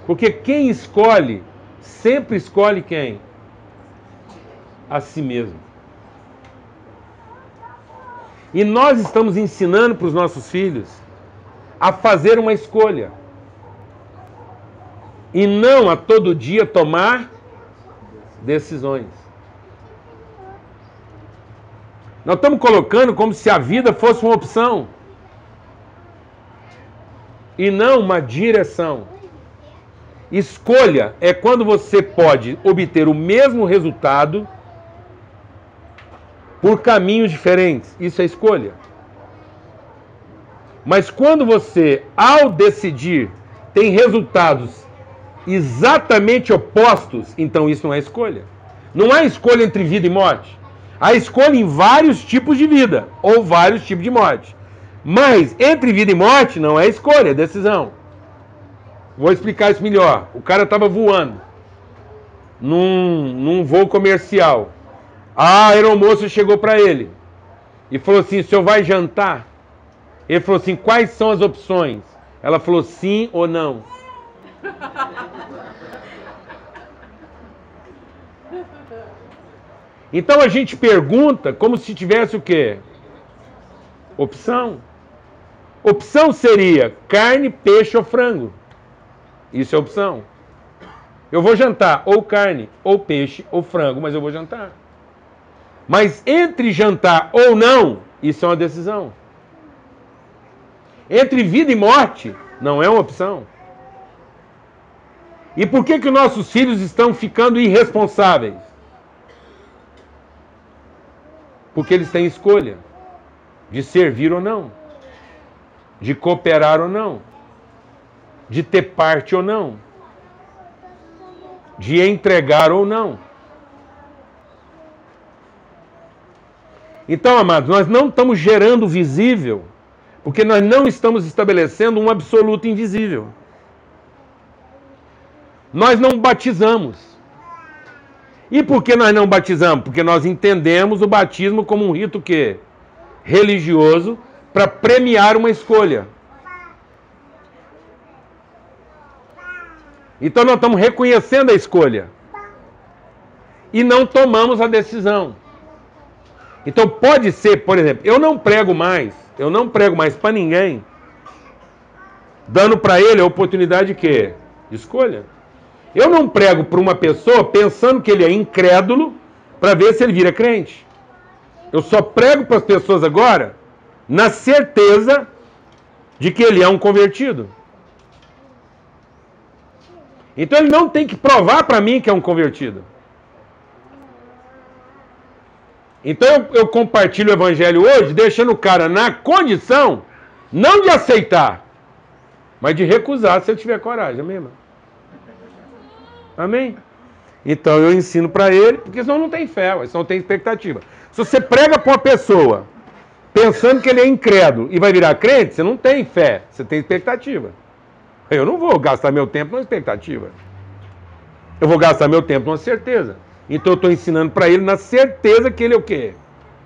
Porque quem escolhe, sempre escolhe quem? a si mesmo. E nós estamos ensinando para os nossos filhos a fazer uma escolha. E não a todo dia tomar decisões. Nós estamos colocando como se a vida fosse uma opção e não uma direção. Escolha é quando você pode obter o mesmo resultado por caminhos diferentes. Isso é escolha. Mas quando você, ao decidir, tem resultados exatamente opostos, então isso não é escolha. Não há escolha entre vida e morte. Há escolha em vários tipos de vida ou vários tipos de morte. Mas entre vida e morte não é escolha, é decisão. Vou explicar isso melhor. O cara estava voando num, num voo comercial. A aeromoça chegou para ele e falou assim: o senhor vai jantar? Ele falou assim: quais são as opções? Ela falou sim ou não. Então a gente pergunta como se tivesse o quê? Opção. Opção seria carne, peixe ou frango. Isso é opção. Eu vou jantar ou carne, ou peixe, ou frango, mas eu vou jantar. Mas entre jantar ou não, isso é uma decisão. Entre vida e morte, não é uma opção. E por que, que nossos filhos estão ficando irresponsáveis? Porque eles têm escolha de servir ou não, de cooperar ou não, de ter parte ou não, de entregar ou não. Então, amados, nós não estamos gerando visível, porque nós não estamos estabelecendo um absoluto invisível. Nós não batizamos. E por que nós não batizamos? Porque nós entendemos o batismo como um rito que religioso para premiar uma escolha. Então nós estamos reconhecendo a escolha e não tomamos a decisão. Então pode ser, por exemplo, eu não prego mais, eu não prego mais para ninguém, dando para ele a oportunidade de quê? De escolha. Eu não prego para uma pessoa pensando que ele é incrédulo para ver se ele vira crente. Eu só prego para as pessoas agora na certeza de que ele é um convertido. Então ele não tem que provar para mim que é um convertido. Então eu, eu, compartilho o evangelho hoje, deixando o cara na condição não de aceitar, mas de recusar se ele tiver coragem, irmão? Amém? Então eu ensino para ele, porque senão não tem fé, senão não tem expectativa. Se você prega para uma pessoa pensando que ele é incrédulo e vai virar crente, você não tem fé, você tem expectativa. Eu não vou gastar meu tempo numa expectativa. Eu vou gastar meu tempo numa certeza. Então eu estou ensinando para ele na certeza que ele é o quê?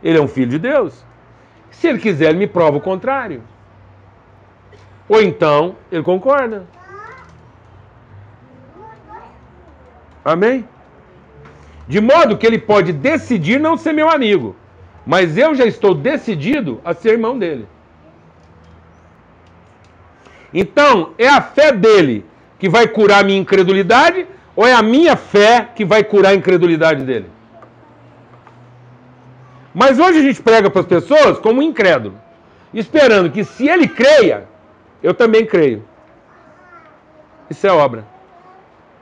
Ele é um filho de Deus. Se ele quiser, ele me prova o contrário. Ou então, ele concorda. Amém? De modo que ele pode decidir não ser meu amigo, mas eu já estou decidido a ser irmão dele. Então, é a fé dele que vai curar a minha incredulidade ou é a minha fé que vai curar a incredulidade dele? Mas hoje a gente prega para as pessoas como um incrédulo, esperando que se ele creia, eu também creio. Isso é obra.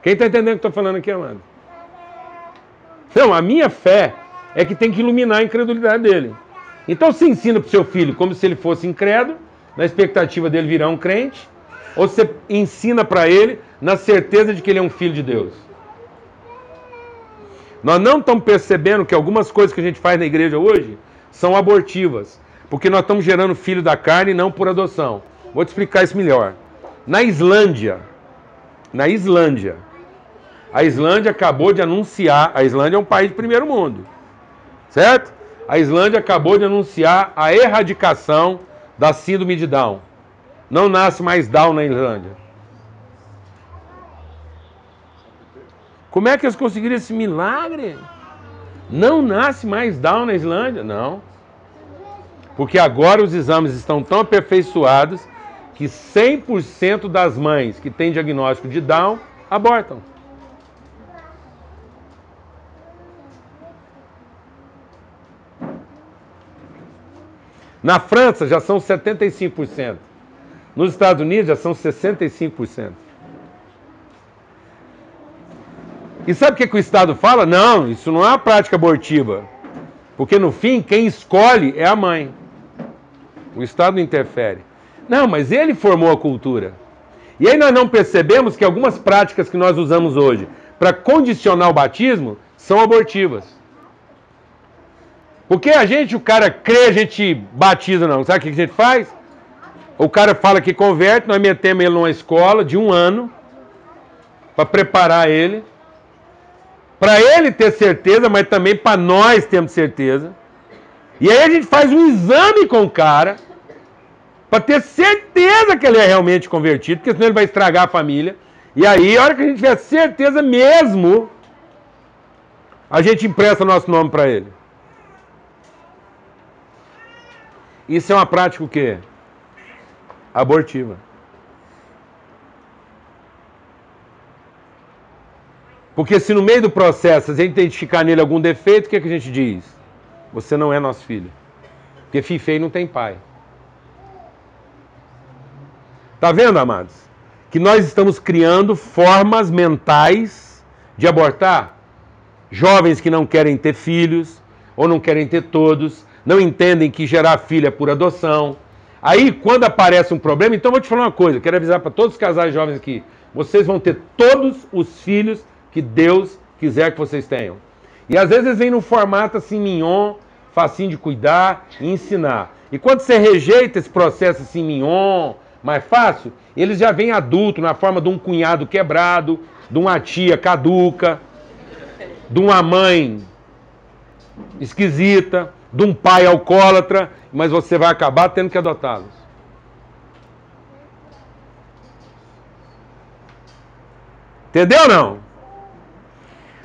Quem está entendendo o que estou falando aqui, amado? Não, a minha fé é que tem que iluminar a incredulidade dele. Então você ensina para o seu filho como se ele fosse incrédulo, na expectativa dele virar um crente, ou você ensina para ele na certeza de que ele é um filho de Deus? Nós não estamos percebendo que algumas coisas que a gente faz na igreja hoje são abortivas, porque nós estamos gerando filho da carne e não por adoção. Vou te explicar isso melhor. Na Islândia, na Islândia, a Islândia acabou de anunciar, a Islândia é um país de primeiro mundo, certo? A Islândia acabou de anunciar a erradicação da síndrome de Down. Não nasce mais Down na Islândia. Como é que eles conseguiram esse milagre? Não nasce mais Down na Islândia? Não. Porque agora os exames estão tão aperfeiçoados que 100% das mães que têm diagnóstico de Down abortam. Na França já são 75%. Nos Estados Unidos já são 65%. E sabe o que, que o Estado fala? Não, isso não é uma prática abortiva. Porque no fim, quem escolhe é a mãe. O Estado não interfere. Não, mas ele formou a cultura. E aí nós não percebemos que algumas práticas que nós usamos hoje para condicionar o batismo são abortivas. Porque a gente, o cara crê, a gente batiza não. Sabe o que a gente faz? O cara fala que converte, nós metemos ele numa escola de um ano para preparar ele, para ele ter certeza, mas também para nós termos certeza. E aí a gente faz um exame com o cara para ter certeza que ele é realmente convertido, porque senão ele vai estragar a família. E aí, a hora que a gente tiver certeza mesmo, a gente empresta nosso nome para ele. Isso é uma prática o quê? Abortiva. Porque se no meio do processo a gente identificar nele algum defeito, o que, é que a gente diz? Você não é nosso filho. Porque filho feio não tem pai. Tá vendo, amados? Que nós estamos criando formas mentais de abortar. Jovens que não querem ter filhos, ou não querem ter todos, não entendem que gerar filho é por adoção. Aí, quando aparece um problema, então vou te falar uma coisa, quero avisar para todos os casais jovens aqui, vocês vão ter todos os filhos que Deus quiser que vocês tenham. E às vezes vem num formato assim mignon, facinho de cuidar e ensinar. E quando você rejeita esse processo assim mignon, mais fácil, eles já vêm adulto na forma de um cunhado quebrado, de uma tia caduca, de uma mãe esquisita, de um pai alcoólatra, mas você vai acabar tendo que adotá-los. Entendeu ou não?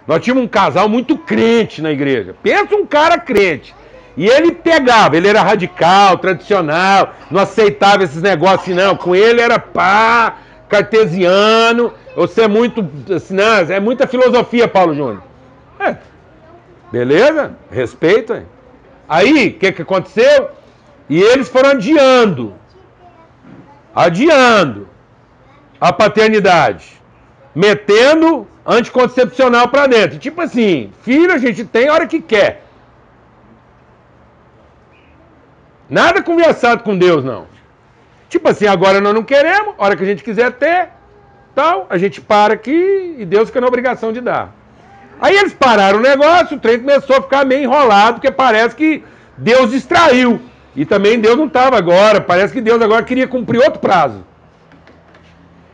Nós tínhamos um casal muito crente na igreja. Pensa um cara crente. E ele pegava, ele era radical, tradicional, não aceitava esses negócios, não. Com ele era pá, cartesiano. Você é muito. Assim, não, é muita filosofia, Paulo Júnior. É. Beleza? Respeito. Aí, o que, que aconteceu? E eles foram adiando. Adiando a paternidade. Metendo anticoncepcional para dentro. Tipo assim, filho a gente tem a hora que quer. Nada conversado com Deus, não. Tipo assim, agora nós não queremos, a hora que a gente quiser ter, tal, a gente para aqui e Deus fica na obrigação de dar. Aí eles pararam o negócio, o trem começou a ficar meio enrolado, porque parece que Deus distraiu. E também Deus não estava agora, parece que Deus agora queria cumprir outro prazo.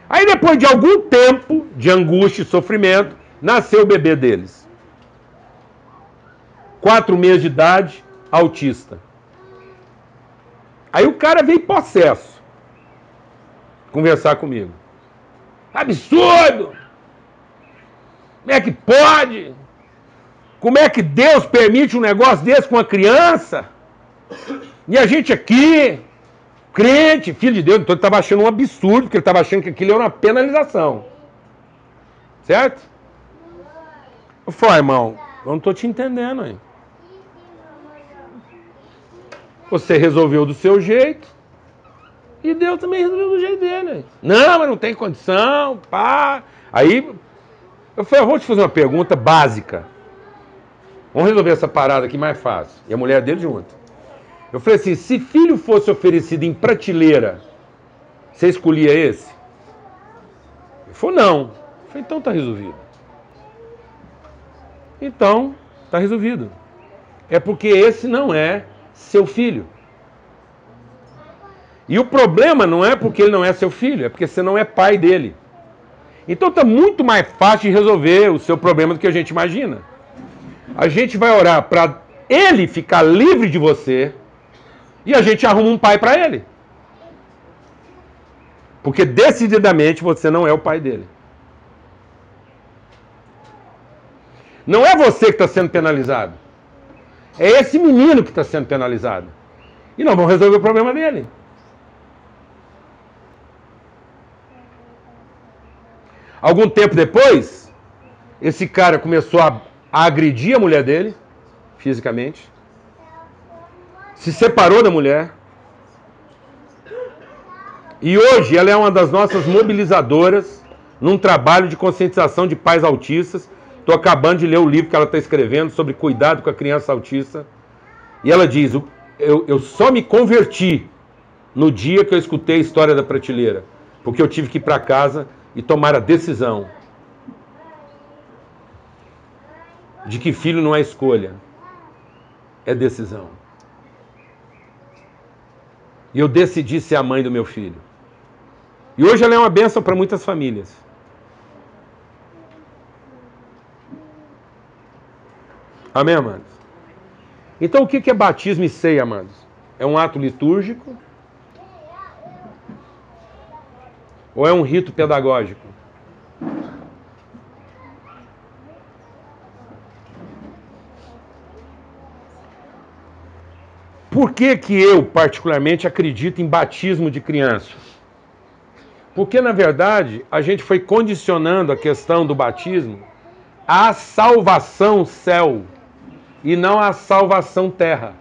Aí depois de algum tempo de angústia e sofrimento, nasceu o bebê deles. Quatro meses de idade, autista. Aí o cara veio possesso conversar comigo. Absurdo! Como é que pode? Como é que Deus permite um negócio desse com uma criança? E a gente aqui, crente, filho de Deus, então ele estava achando um absurdo, porque ele estava achando que aquilo era uma penalização. Certo? Eu falei, irmão, eu não estou te entendendo aí. Você resolveu do seu jeito. E Deus também resolveu do jeito dele. Não, mas não tem condição, pá. Aí eu falei, eu vou te fazer uma pergunta básica. Vamos resolver essa parada aqui mais fácil. E a mulher dele junto. Eu falei assim: se filho fosse oferecido em prateleira, você escolhia esse? Ele falou: não. Eu falei: então tá resolvido. Então, tá resolvido. É porque esse não é seu filho. E o problema não é porque ele não é seu filho, é porque você não é pai dele. Então está muito mais fácil de resolver o seu problema do que a gente imagina. A gente vai orar para ele ficar livre de você e a gente arruma um pai para ele. Porque decididamente você não é o pai dele. Não é você que está sendo penalizado. É esse menino que está sendo penalizado. E nós vamos resolver o problema dele. Algum tempo depois, esse cara começou a, a agredir a mulher dele, fisicamente, se separou da mulher. E hoje ela é uma das nossas mobilizadoras num trabalho de conscientização de pais autistas Estou acabando de ler o livro que ela está escrevendo sobre cuidado com a criança autista. E ela diz: eu, eu só me converti no dia que eu escutei a história da prateleira, porque eu tive que ir para casa e tomar a decisão de que filho não é escolha, é decisão. E eu decidi ser a mãe do meu filho. E hoje ela é uma bênção para muitas famílias. Amém, amados? Então o que é batismo e ceia, amados? É um ato litúrgico? Ou é um rito pedagógico? Por que, que eu, particularmente, acredito em batismo de criança? Porque, na verdade, a gente foi condicionando a questão do batismo à salvação céu e não à salvação terra.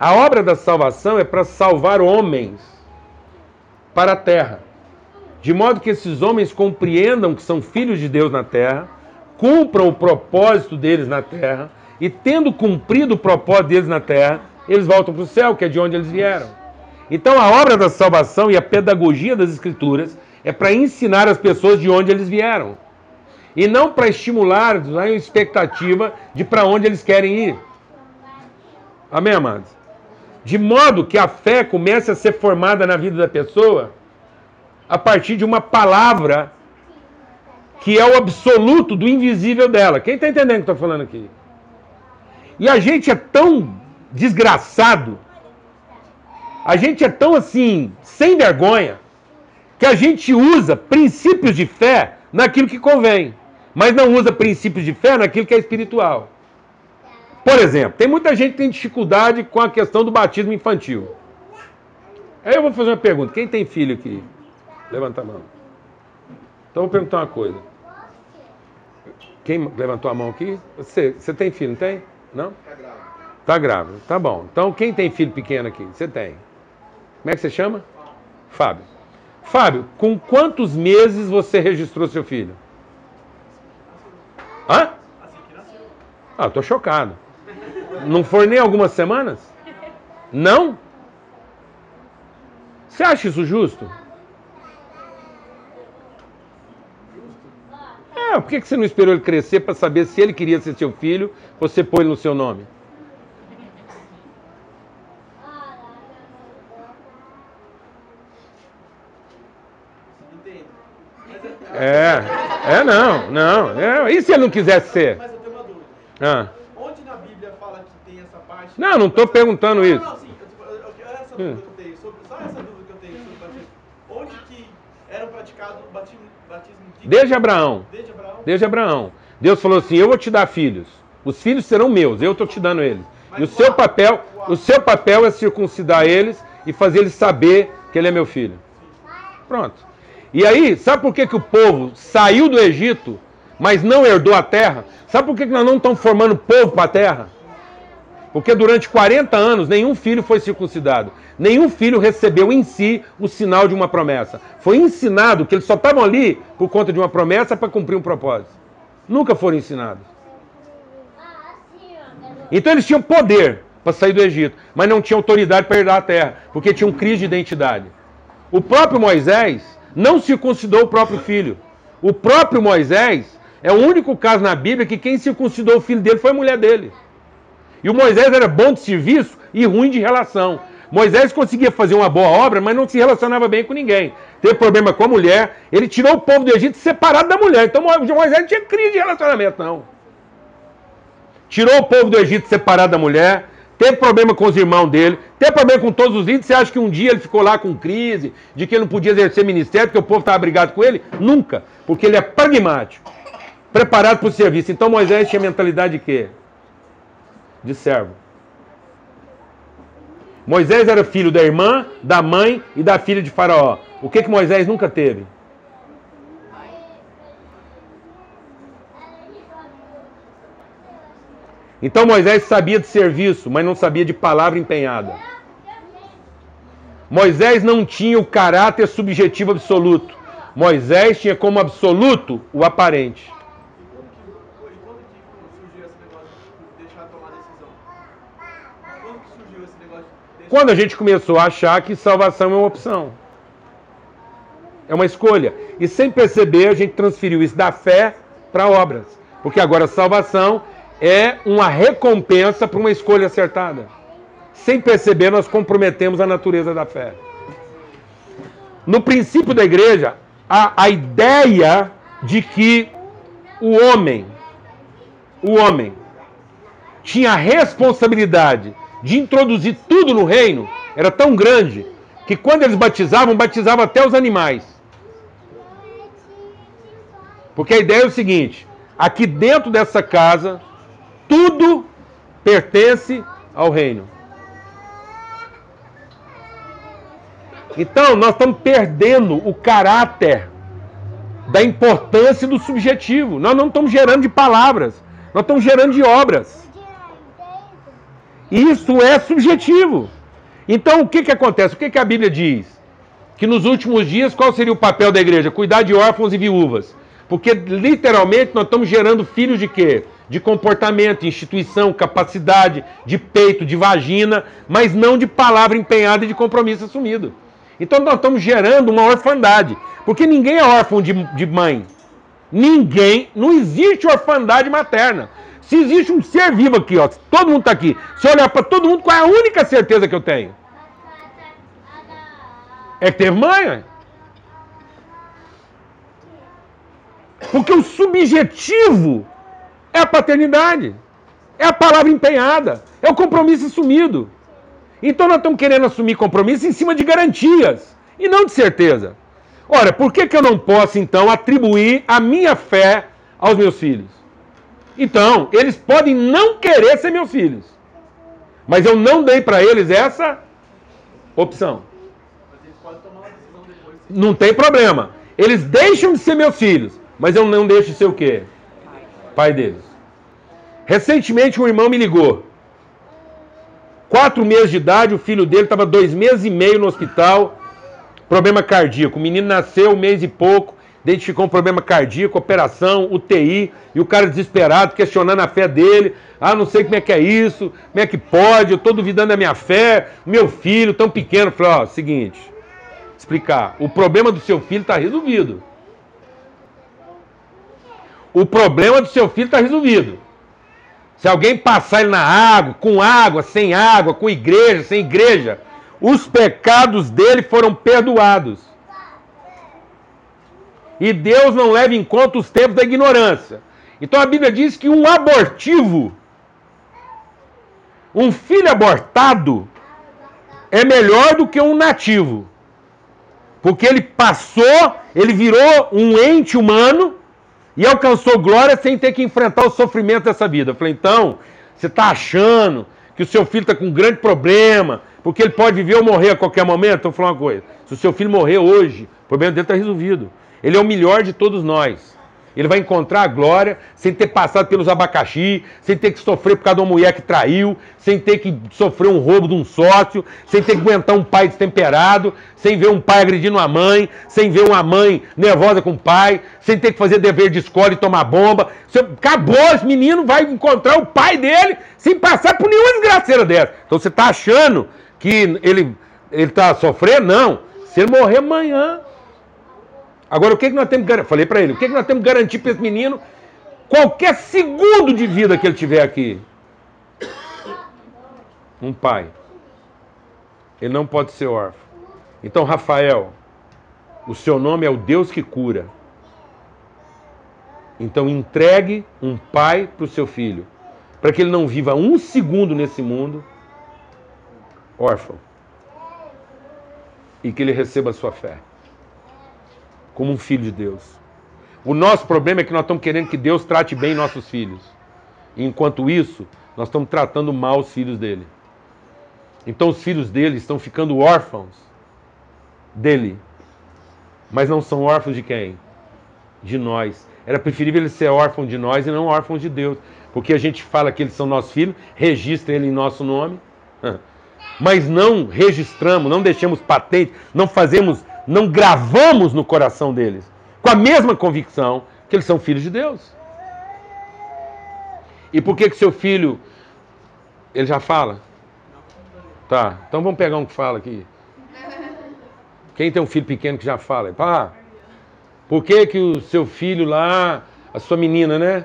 A obra da salvação é para salvar homens para a terra, de modo que esses homens compreendam que são filhos de Deus na terra, cumpram o propósito deles na terra e tendo cumprido o propósito deles na terra, eles voltam para o céu, que é de onde eles vieram. Então a obra da salvação e a pedagogia das escrituras é para ensinar as pessoas de onde eles vieram. E não para estimular a expectativa de para onde eles querem ir. Amém, amados? De modo que a fé comece a ser formada na vida da pessoa a partir de uma palavra que é o absoluto do invisível dela. Quem está entendendo o que eu estou falando aqui? E a gente é tão desgraçado, a gente é tão assim, sem vergonha, que a gente usa princípios de fé naquilo que convém, mas não usa princípios de fé naquilo que é espiritual. Por exemplo, tem muita gente que tem dificuldade com a questão do batismo infantil. Aí eu vou fazer uma pergunta: quem tem filho aqui? Levanta a mão. Então eu vou perguntar uma coisa. Quem levantou a mão aqui? Você, você tem filho, não tem? Não? Tá grávida. Tá grávida, tá bom. Então quem tem filho pequeno aqui? Você tem. Como é que você chama? Fábio. Fábio, com quantos meses você registrou seu filho? Hã? Ah, eu tô chocado. Não foi nem algumas semanas? Não? Você acha isso justo? É, por que você não esperou ele crescer para saber se ele queria ser seu filho você põe no seu nome? É, é não, não. É, e se ele não quisesse ser? Mas eu tenho uma dúvida. Ah. Onde na Bíblia fala que tem essa parte? Não, não estou perguntando isso. Não, não, sim. Essa dúvida que eu tenho sobre, só essa dúvida que eu tenho sobre o batismo. Onde que era praticado o batismo, batismo de... Desde Abraão. Desde Abraão. Desde Abraão. Deus falou assim: Eu vou te dar filhos. Os filhos serão meus, eu estou te dando eles. E o seu papel, o seu papel é circuncidar eles e fazer eles saber que ele é meu filho. Pronto. E aí, sabe por que, que o povo saiu do Egito, mas não herdou a terra? Sabe por que, que nós não estamos formando povo para a terra? Porque durante 40 anos nenhum filho foi circuncidado. Nenhum filho recebeu em si o sinal de uma promessa. Foi ensinado que eles só estavam ali por conta de uma promessa para cumprir um propósito. Nunca foram ensinados. Então eles tinham poder para sair do Egito, mas não tinham autoridade para herdar a terra, porque tinham crise de identidade. O próprio Moisés não circuncidou o próprio filho. O próprio Moisés é o único caso na Bíblia que quem circuncidou o filho dele foi a mulher dele. E o Moisés era bom de serviço e ruim de relação. Moisés conseguia fazer uma boa obra, mas não se relacionava bem com ninguém. Teve problema com a mulher. Ele tirou o povo do Egito separado da mulher. Então Moisés não tinha crise de relacionamento, não tirou o povo do Egito separado da mulher, teve problema com os irmãos dele, teve problema com todos os índios. Você acha que um dia ele ficou lá com crise, de que ele não podia exercer ministério, porque o povo estava brigado com ele? Nunca, porque ele é pragmático, preparado para o serviço. Então Moisés tinha mentalidade de quê? De servo. Moisés era filho da irmã, da mãe e da filha de Faraó. O que, que Moisés nunca teve? Então Moisés sabia de serviço, mas não sabia de palavra empenhada. Moisés não tinha o caráter subjetivo absoluto. Moisés tinha como absoluto o aparente. Quando a gente começou a achar que salvação é uma opção. É uma escolha. E sem perceber, a gente transferiu isso da fé para obras. Porque agora salvação é uma recompensa para uma escolha acertada. Sem perceber, nós comprometemos a natureza da fé. No princípio da igreja, a, a ideia de que o homem, o homem, tinha responsabilidade de introduzir tudo no reino, era tão grande que quando eles batizavam, batizavam até os animais. Porque a ideia é o seguinte: aqui dentro dessa casa, tudo pertence ao reino. Então, nós estamos perdendo o caráter da importância do subjetivo. Nós não estamos gerando de palavras, nós estamos gerando de obras. Isso é subjetivo. Então, o que, que acontece? O que, que a Bíblia diz? Que nos últimos dias, qual seria o papel da igreja? Cuidar de órfãos e viúvas. Porque, literalmente, nós estamos gerando filhos de quê? De comportamento, instituição, capacidade, de peito, de vagina, mas não de palavra empenhada e de compromisso assumido. Então nós estamos gerando uma orfandade. Porque ninguém é órfão de, de mãe. Ninguém. Não existe orfandade materna. Se existe um ser vivo aqui, ó, todo mundo está aqui. Se olhar para todo mundo, qual é a única certeza que eu tenho? É que teve mãe. Porque o subjetivo é a paternidade. É a palavra empenhada. É o compromisso assumido. Então nós estamos querendo assumir compromisso em cima de garantias e não de certeza. Ora, por que, que eu não posso então atribuir a minha fé aos meus filhos? Então, eles podem não querer ser meus filhos, mas eu não dei para eles essa opção. Não tem problema. Eles deixam de ser meus filhos, mas eu não deixo de ser o quê? Pai deles. Recentemente um irmão me ligou. Quatro meses de idade, o filho dele estava dois meses e meio no hospital, problema cardíaco. O menino nasceu um mês e pouco, identificou um problema cardíaco, operação, UTI, e o cara desesperado, questionando a fé dele. Ah, não sei como é que é isso, como é que pode, eu estou duvidando da minha fé, meu filho tão pequeno. Falei, ó, seguinte, explicar, o problema do seu filho está resolvido. O problema do seu filho está resolvido. Se alguém passar ele na água, com água, sem água, com igreja, sem igreja, os pecados dele foram perdoados. E Deus não leva em conta os tempos da ignorância. Então a Bíblia diz que um abortivo, um filho abortado, é melhor do que um nativo. Porque ele passou, ele virou um ente humano e alcançou glória sem ter que enfrentar o sofrimento dessa vida. Eu falei, então, você está achando que o seu filho está com um grande problema, porque ele pode viver ou morrer a qualquer momento? Então, vou falar uma coisa: se o seu filho morrer hoje, o problema dele está resolvido. Ele é o melhor de todos nós. Ele vai encontrar a glória sem ter passado pelos abacaxi, sem ter que sofrer por causa de uma mulher que traiu, sem ter que sofrer um roubo de um sócio, sem ter que aguentar um pai destemperado, sem ver um pai agredindo uma mãe, sem ver uma mãe nervosa com o pai, sem ter que fazer dever de escola e tomar bomba. Acabou, esse menino vai encontrar o pai dele sem passar por nenhuma desgraceira dessa. Então você está achando que ele está sofrendo? Não. Se ele morrer amanhã, Agora, o que, que nós temos que Falei para ele, o que, que nós temos que garantir para esse menino qualquer segundo de vida que ele tiver aqui? Um pai. Ele não pode ser órfão. Então, Rafael, o seu nome é o Deus que cura. Então, entregue um pai para o seu filho, para que ele não viva um segundo nesse mundo órfão e que ele receba a sua fé como um filho de Deus. O nosso problema é que nós estamos querendo que Deus trate bem nossos filhos. Enquanto isso, nós estamos tratando mal os filhos dele. Então os filhos dele estão ficando órfãos dele. Mas não são órfãos de quem? De nós. Era preferível eles ser órfãos de nós e não órfãos de Deus. Porque a gente fala que eles são nossos filhos, registra ele em nosso nome, mas não registramos, não deixamos patente, não fazemos não gravamos no coração deles, com a mesma convicção que eles são filhos de Deus. E por que que seu filho, ele já fala, Tá, então vamos pegar um que fala aqui. Quem tem um filho pequeno que já fala? Pá, por que que o seu filho lá, a sua menina, né?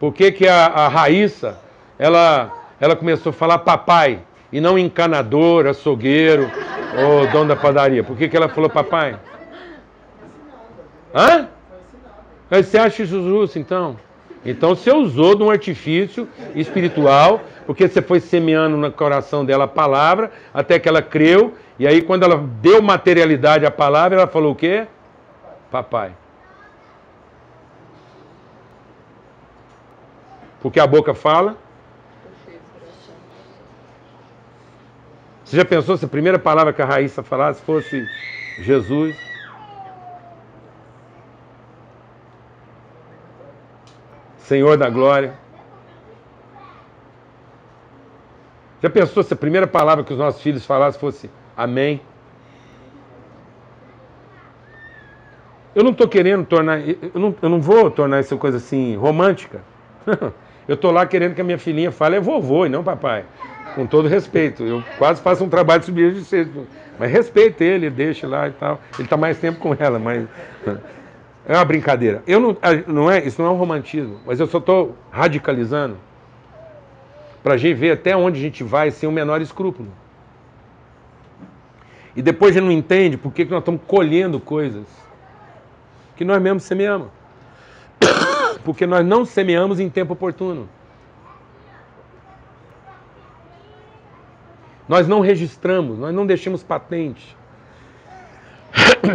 Por que que a, a Raíssa, ela, ela começou a falar papai e não encanador, açougueiro ou dono da padaria? Por que que ela falou papai? Hã? Mas você acha justo, então? Então você usou de um artifício espiritual, porque você foi semeando no coração dela a palavra, até que ela creu, e aí quando ela deu materialidade à palavra, ela falou o quê? Papai. Porque a boca fala. Você já pensou se a primeira palavra que a Raíssa falasse fosse Jesus? Senhor da glória. Já pensou se a primeira palavra que os nossos filhos falassem fosse Amém? Eu não estou querendo tornar. Eu não, eu não vou tornar isso coisa assim romântica. Eu estou lá querendo que a minha filhinha fale é vovô e não papai. Com todo respeito. Eu quase faço um trabalho sobre de ser. Mas respeite ele, deixe lá e tal. Ele está mais tempo com ela, mas. É uma brincadeira. Eu não, não é, isso não é um romantismo, mas eu só estou radicalizando para a gente ver até onde a gente vai sem o menor escrúpulo. E depois a gente não entende por que nós estamos colhendo coisas que nós mesmos semeamos. Porque nós não semeamos em tempo oportuno. Nós não registramos, nós não deixamos patente.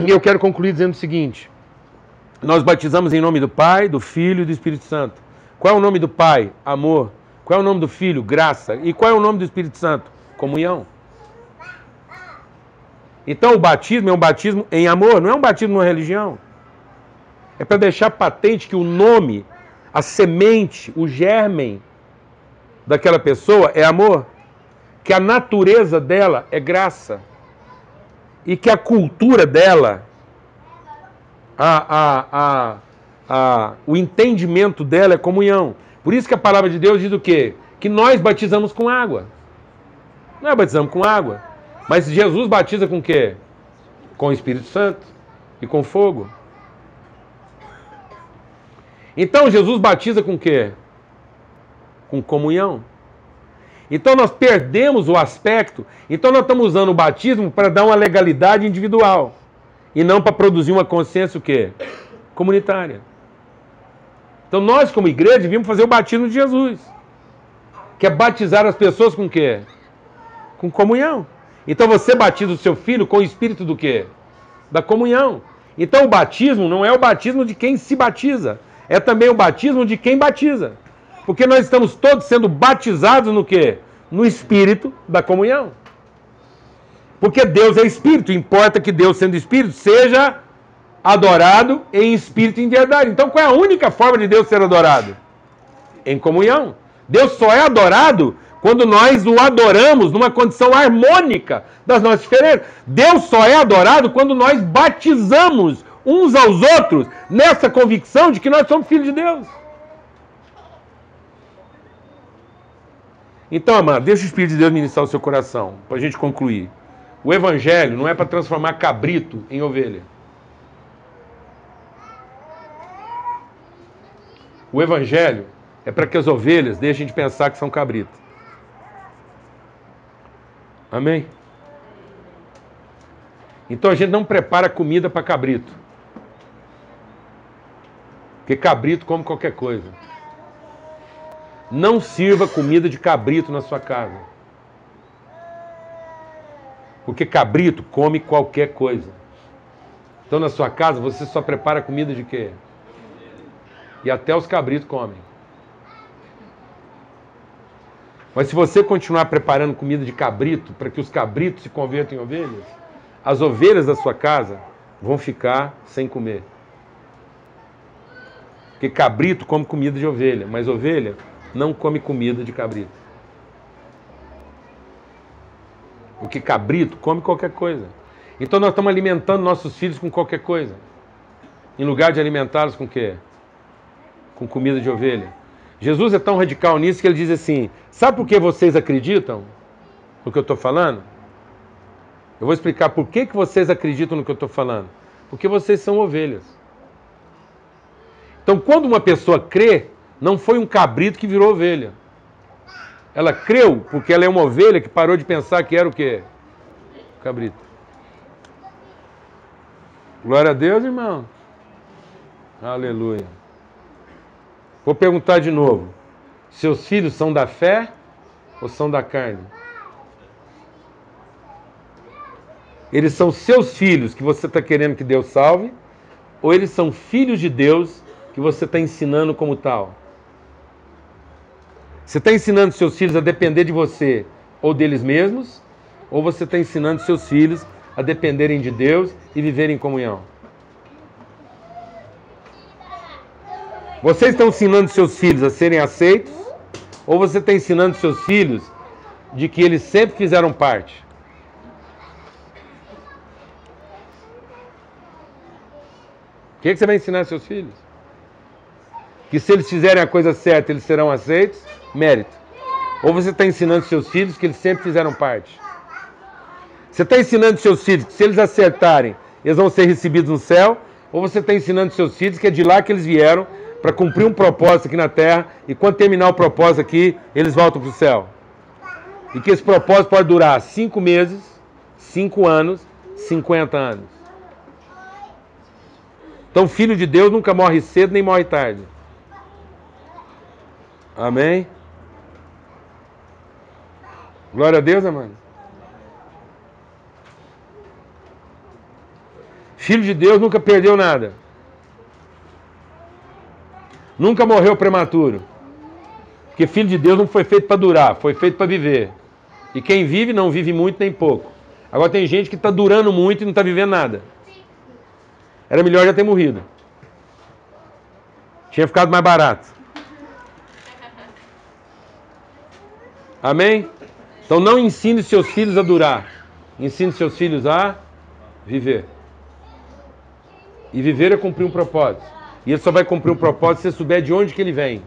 E eu quero concluir dizendo o seguinte: nós batizamos em nome do Pai, do Filho e do Espírito Santo. Qual é o nome do Pai? Amor. Qual é o nome do Filho? Graça. E qual é o nome do Espírito Santo? Comunhão. Então o batismo é um batismo em amor, não é um batismo numa religião. É para deixar patente que o nome, a semente, o germen daquela pessoa é amor, que a natureza dela é graça e que a cultura dela, a, a, a, o entendimento dela é comunhão. Por isso que a palavra de Deus diz o quê? Que nós batizamos com água. Nós batizamos com água. Mas Jesus batiza com o quê? Com o Espírito Santo e com fogo. Então Jesus batiza com o quê? Com comunhão. Então nós perdemos o aspecto. Então nós estamos usando o batismo para dar uma legalidade individual e não para produzir uma consciência o quê? Comunitária. Então nós como igreja devíamos fazer o batismo de Jesus, que é batizar as pessoas com o quê? Com comunhão. Então você batiza o seu filho com o espírito do quê? Da comunhão. Então o batismo não é o batismo de quem se batiza, é também o batismo de quem batiza. Porque nós estamos todos sendo batizados no quê? No espírito da comunhão. Porque Deus é espírito, importa que Deus, sendo espírito, seja adorado em espírito e em verdade. Então qual é a única forma de Deus ser adorado? Em comunhão. Deus só é adorado quando nós o adoramos numa condição harmônica das nossas diferenças. Deus só é adorado quando nós batizamos uns aos outros nessa convicção de que nós somos filhos de Deus. Então, amado, deixa o Espírito de Deus ministrar o seu coração, para a gente concluir. O Evangelho não é para transformar cabrito em ovelha. O Evangelho é para que as ovelhas deixem de pensar que são cabrito. Amém? Então a gente não prepara comida para cabrito. Porque cabrito come qualquer coisa. Não sirva comida de cabrito na sua casa. Porque cabrito come qualquer coisa. Então na sua casa você só prepara comida de quê? E até os cabritos comem. Mas se você continuar preparando comida de cabrito para que os cabritos se convertam em ovelhas, as ovelhas da sua casa vão ficar sem comer. Porque cabrito come comida de ovelha, mas ovelha não come comida de cabrito. Porque cabrito come qualquer coisa. Então nós estamos alimentando nossos filhos com qualquer coisa. Em lugar de alimentá-los com quê? Com comida de ovelha. Jesus é tão radical nisso que ele diz assim: Sabe por que vocês acreditam? no que eu estou falando? Eu vou explicar por que, que vocês acreditam no que eu estou falando. Porque vocês são ovelhas. Então, quando uma pessoa crê, não foi um cabrito que virou ovelha. Ela creu porque ela é uma ovelha que parou de pensar que era o quê? Cabrito. Glória a Deus, irmão. Aleluia. Vou perguntar de novo. Seus filhos são da fé ou são da carne? Eles são seus filhos que você está querendo que Deus salve? Ou eles são filhos de Deus que você está ensinando como tal? Você está ensinando seus filhos a depender de você ou deles mesmos? Ou você está ensinando seus filhos a dependerem de Deus e viverem em comunhão? Vocês estão ensinando seus filhos a serem aceitos? Ou você está ensinando seus filhos de que eles sempre fizeram parte? O que, que você vai ensinar seus filhos? Que se eles fizerem a coisa certa, eles serão aceitos? Mérito. Ou você está ensinando seus filhos que eles sempre fizeram parte? Você está ensinando seus filhos que se eles acertarem, eles vão ser recebidos no céu? Ou você está ensinando seus filhos que é de lá que eles vieram para cumprir um propósito aqui na terra e quando terminar o propósito aqui, eles voltam para o céu? E que esse propósito pode durar cinco meses, cinco anos, cinquenta anos. Então, filho de Deus nunca morre cedo nem morre tarde. Amém? Glória a Deus, amado. Filho de Deus nunca perdeu nada. Nunca morreu prematuro. Porque filho de Deus não foi feito para durar, foi feito para viver. E quem vive não vive muito nem pouco. Agora tem gente que está durando muito e não está vivendo nada. Era melhor já ter morrido. Tinha ficado mais barato. Amém? Então não ensine seus filhos a durar. Ensine seus filhos a viver. E viver é cumprir um propósito. E ele só vai cumprir um propósito se souber de onde que ele vem.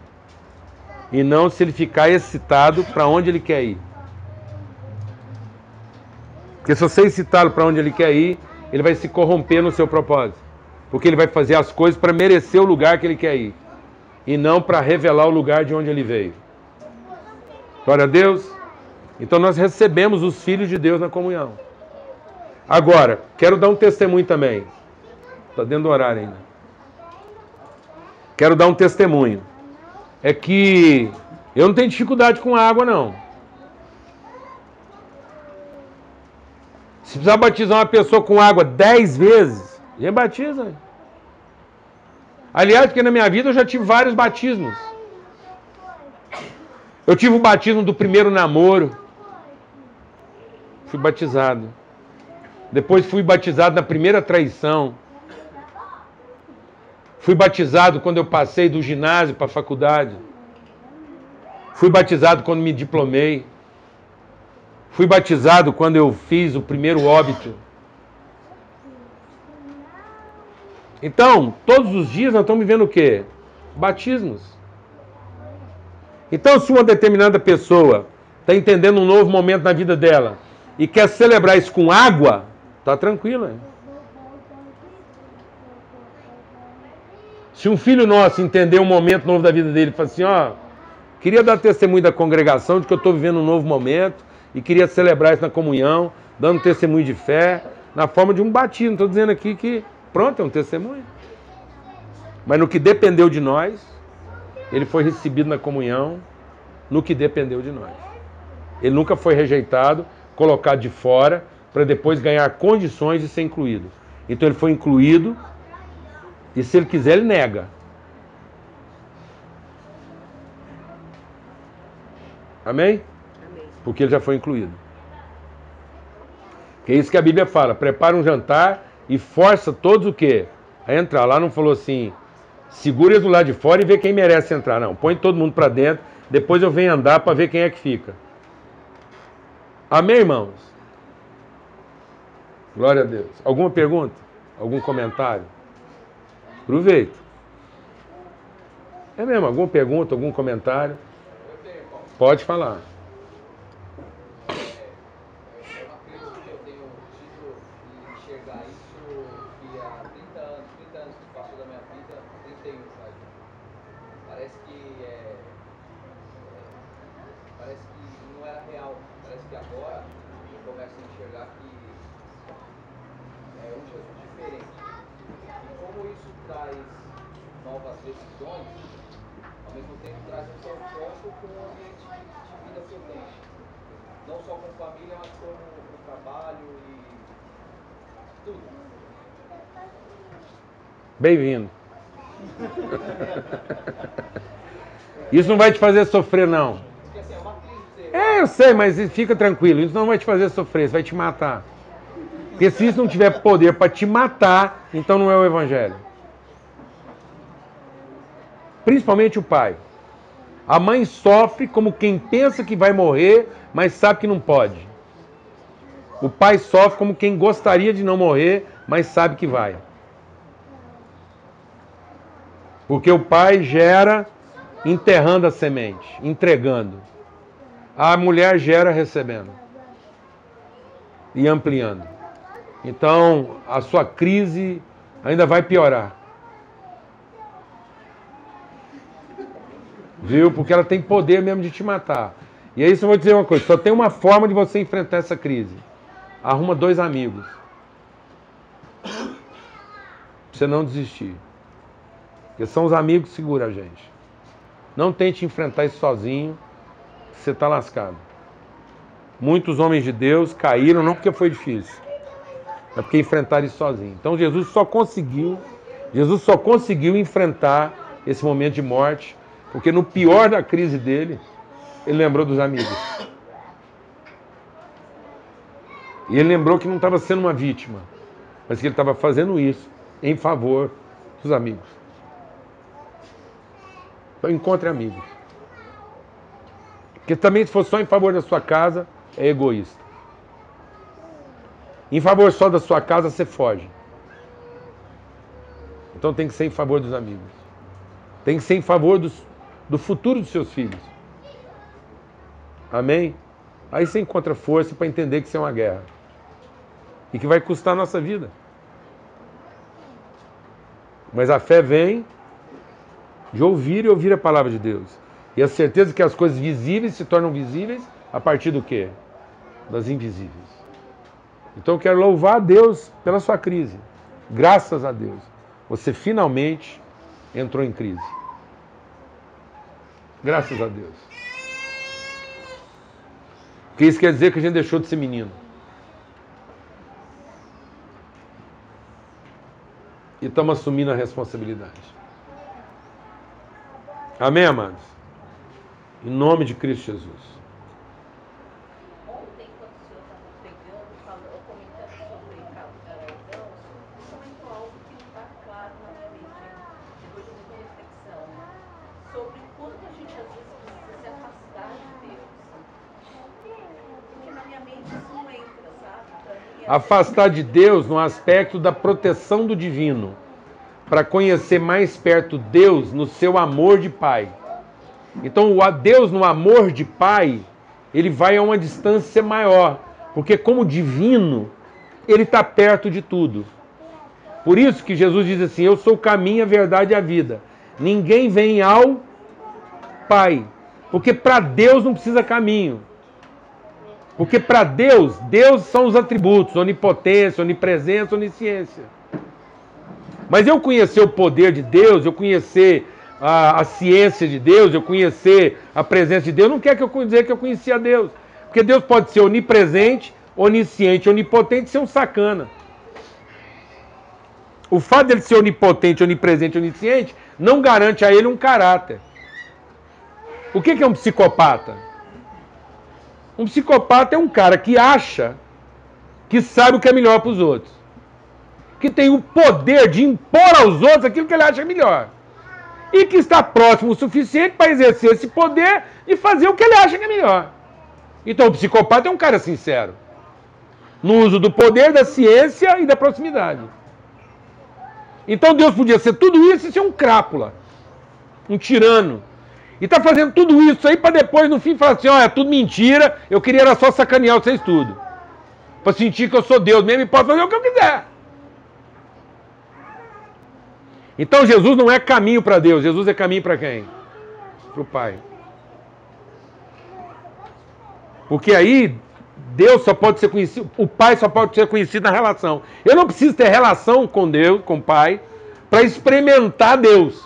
E não se ele ficar excitado para onde ele quer ir. Porque se você excitá-lo para onde ele quer ir, ele vai se corromper no seu propósito. Porque ele vai fazer as coisas para merecer o lugar que ele quer ir. E não para revelar o lugar de onde ele veio. Glória a Deus. Então nós recebemos os filhos de Deus na comunhão. Agora, quero dar um testemunho também. Está dentro do horário ainda. Quero dar um testemunho. É que eu não tenho dificuldade com água, não. Se precisar batizar uma pessoa com água dez vezes, já batiza. Aliás, porque na minha vida eu já tive vários batismos. Eu tive o batismo do primeiro namoro. Fui batizado. Depois fui batizado na primeira traição. Fui batizado quando eu passei do ginásio para a faculdade. Fui batizado quando me diplomei. Fui batizado quando eu fiz o primeiro óbito. Então, todos os dias nós estamos vivendo o quê? Batismos. Então, se uma determinada pessoa está entendendo um novo momento na vida dela e quer celebrar isso com água, tá tranquila. Se um filho nosso entender um momento novo da vida dele falar assim, ó, queria dar testemunho da congregação de que eu estou vivendo um novo momento e queria celebrar isso na comunhão, dando testemunho de fé, na forma de um batismo. Estou dizendo aqui que, pronto, é um testemunho. Mas no que dependeu de nós, ele foi recebido na comunhão, no que dependeu de nós. Ele nunca foi rejeitado, colocado de fora, para depois ganhar condições de ser incluído. Então ele foi incluído e se ele quiser, ele nega. Amém? Amém. Porque ele já foi incluído. Que é isso que a Bíblia fala. Prepara um jantar e força todos o quê? A entrar. Lá não falou assim, segura do lado de fora e vê quem merece entrar. Não, põe todo mundo para dentro. Depois eu venho andar para ver quem é que fica. Amém, irmãos? Glória a Deus. Alguma pergunta? Algum comentário? Aproveita. É mesmo, alguma pergunta, algum comentário? Pode falar. real. Parece que agora eu começo a enxergar que é um Jesus diferente. E como isso traz novas decisões, ao mesmo tempo traz um confronto com o ambiente de vida que eu tenho. Não só com família, mas como o trabalho e tudo. Bem-vindo. Isso não vai te fazer sofrer, não. É, eu sei, mas fica tranquilo. Isso não vai te fazer sofrer, isso vai te matar. Porque se isso não tiver poder para te matar, então não é o Evangelho. Principalmente o pai. A mãe sofre como quem pensa que vai morrer, mas sabe que não pode. O pai sofre como quem gostaria de não morrer, mas sabe que vai. Porque o pai gera enterrando a semente, entregando. A mulher gera recebendo e ampliando. Então, a sua crise ainda vai piorar. Viu? Porque ela tem poder mesmo de te matar. E aí, eu vou dizer uma coisa: só tem uma forma de você enfrentar essa crise. Arruma dois amigos. Pra você não desistir. Porque são os amigos que seguram a gente. Não tente enfrentar isso sozinho, você está lascado. Muitos homens de Deus caíram não porque foi difícil, é porque enfrentaram isso sozinho. Então Jesus só conseguiu, Jesus só conseguiu enfrentar esse momento de morte, porque no pior da crise dele, ele lembrou dos amigos. E ele lembrou que não estava sendo uma vítima, mas que ele estava fazendo isso em favor dos amigos. Então encontre amigos. Porque também se for só em favor da sua casa, é egoísta. Em favor só da sua casa, você foge. Então tem que ser em favor dos amigos. Tem que ser em favor dos, do futuro dos seus filhos. Amém? Aí você encontra força para entender que isso é uma guerra. E que vai custar a nossa vida. Mas a fé vem de ouvir e ouvir a palavra de Deus. E a certeza que as coisas visíveis se tornam visíveis a partir do quê? Das invisíveis. Então eu quero louvar a Deus pela sua crise. Graças a Deus. Você finalmente entrou em crise. Graças a Deus. Porque isso quer dizer que a gente deixou de ser menino. E estamos assumindo a responsabilidade. Amém, amados? Em nome de Cristo Jesus. Ontem, quando o senhor estava pregando, falando, comentando sobre Galardão, o senhor comentou algo que não está claro na minha mente, depois de muita reflexão, sobre o quanto a gente às vezes precisa se afastar de Deus. Porque na minha mente isso não entra, sabe? Pra mim, é- Afastar de Deus no aspecto da proteção do divino, para conhecer mais perto Deus no seu amor de Pai. Então, o Deus no amor de Pai, ele vai a uma distância maior, porque como divino, ele está perto de tudo. Por isso que Jesus diz assim: Eu sou o caminho, a verdade e a vida. Ninguém vem ao Pai, porque para Deus não precisa caminho. Porque para Deus, Deus são os atributos: onipotência, onipresença, onisciência. Mas eu conhecer o poder de Deus, eu conhecer a, a ciência de Deus, eu conhecer a presença de Deus, não quer que eu dizer que eu conhecia Deus. Porque Deus pode ser onipresente, onisciente, onipotente e ser um sacana. O fato dele ser onipotente, onipresente, onisciente, não garante a ele um caráter. O que que é um psicopata? Um psicopata é um cara que acha que sabe o que é melhor para os outros. Que tem o poder de impor aos outros aquilo que ele acha melhor. E que está próximo o suficiente para exercer esse poder e fazer o que ele acha que é melhor. Então o psicopata é um cara sincero. No uso do poder, da ciência e da proximidade. Então Deus podia ser tudo isso e ser um crápula. Um tirano. E tá fazendo tudo isso aí para depois, no fim, falar assim: olha, é tudo mentira, eu queria era só sacanear vocês tudo. Para sentir que eu sou Deus mesmo e posso fazer o que eu quiser. Então Jesus não é caminho para Deus, Jesus é caminho para quem? Para o Pai. Porque aí Deus só pode ser conhecido, o Pai só pode ser conhecido na relação. Eu não preciso ter relação com Deus, com o Pai, para experimentar Deus.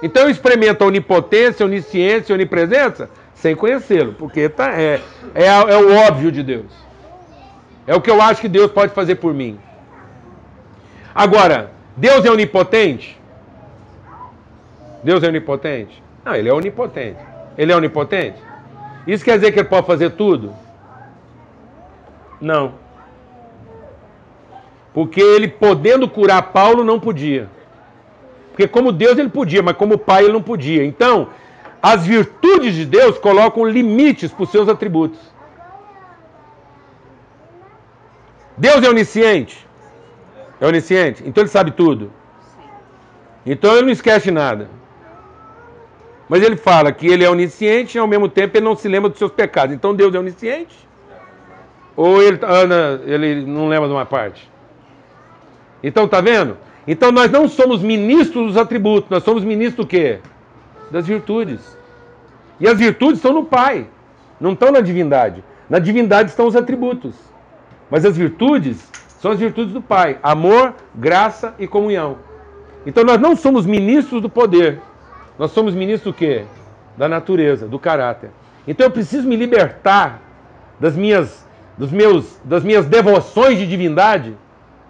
Então eu experimento a onipotência, onisciência, onipresença sem conhecê-lo, porque tá, é, é, é o óbvio de Deus. É o que eu acho que Deus pode fazer por mim. Agora, Deus é onipotente? Deus é onipotente? Não, ele é onipotente. Ele é onipotente? Isso quer dizer que ele pode fazer tudo? Não. Porque ele podendo curar Paulo não podia. Porque como Deus ele podia, mas como pai ele não podia. Então, as virtudes de Deus colocam limites para os seus atributos. Deus é onisciente? É onisciente? Então ele sabe tudo. Então ele não esquece nada. Mas ele fala que ele é onisciente e ao mesmo tempo ele não se lembra dos seus pecados. Então Deus é onisciente? Ou ele, Ana, ele não lembra de uma parte? Então tá vendo? Então nós não somos ministros dos atributos, nós somos ministros do quê? Das virtudes. E as virtudes estão no Pai, não estão na divindade. Na divindade estão os atributos. Mas as virtudes são as virtudes do Pai: amor, graça e comunhão. Então nós não somos ministros do poder, nós somos ministros do quê? Da natureza, do caráter. Então eu preciso me libertar das minhas, dos meus, das minhas devoções de divindade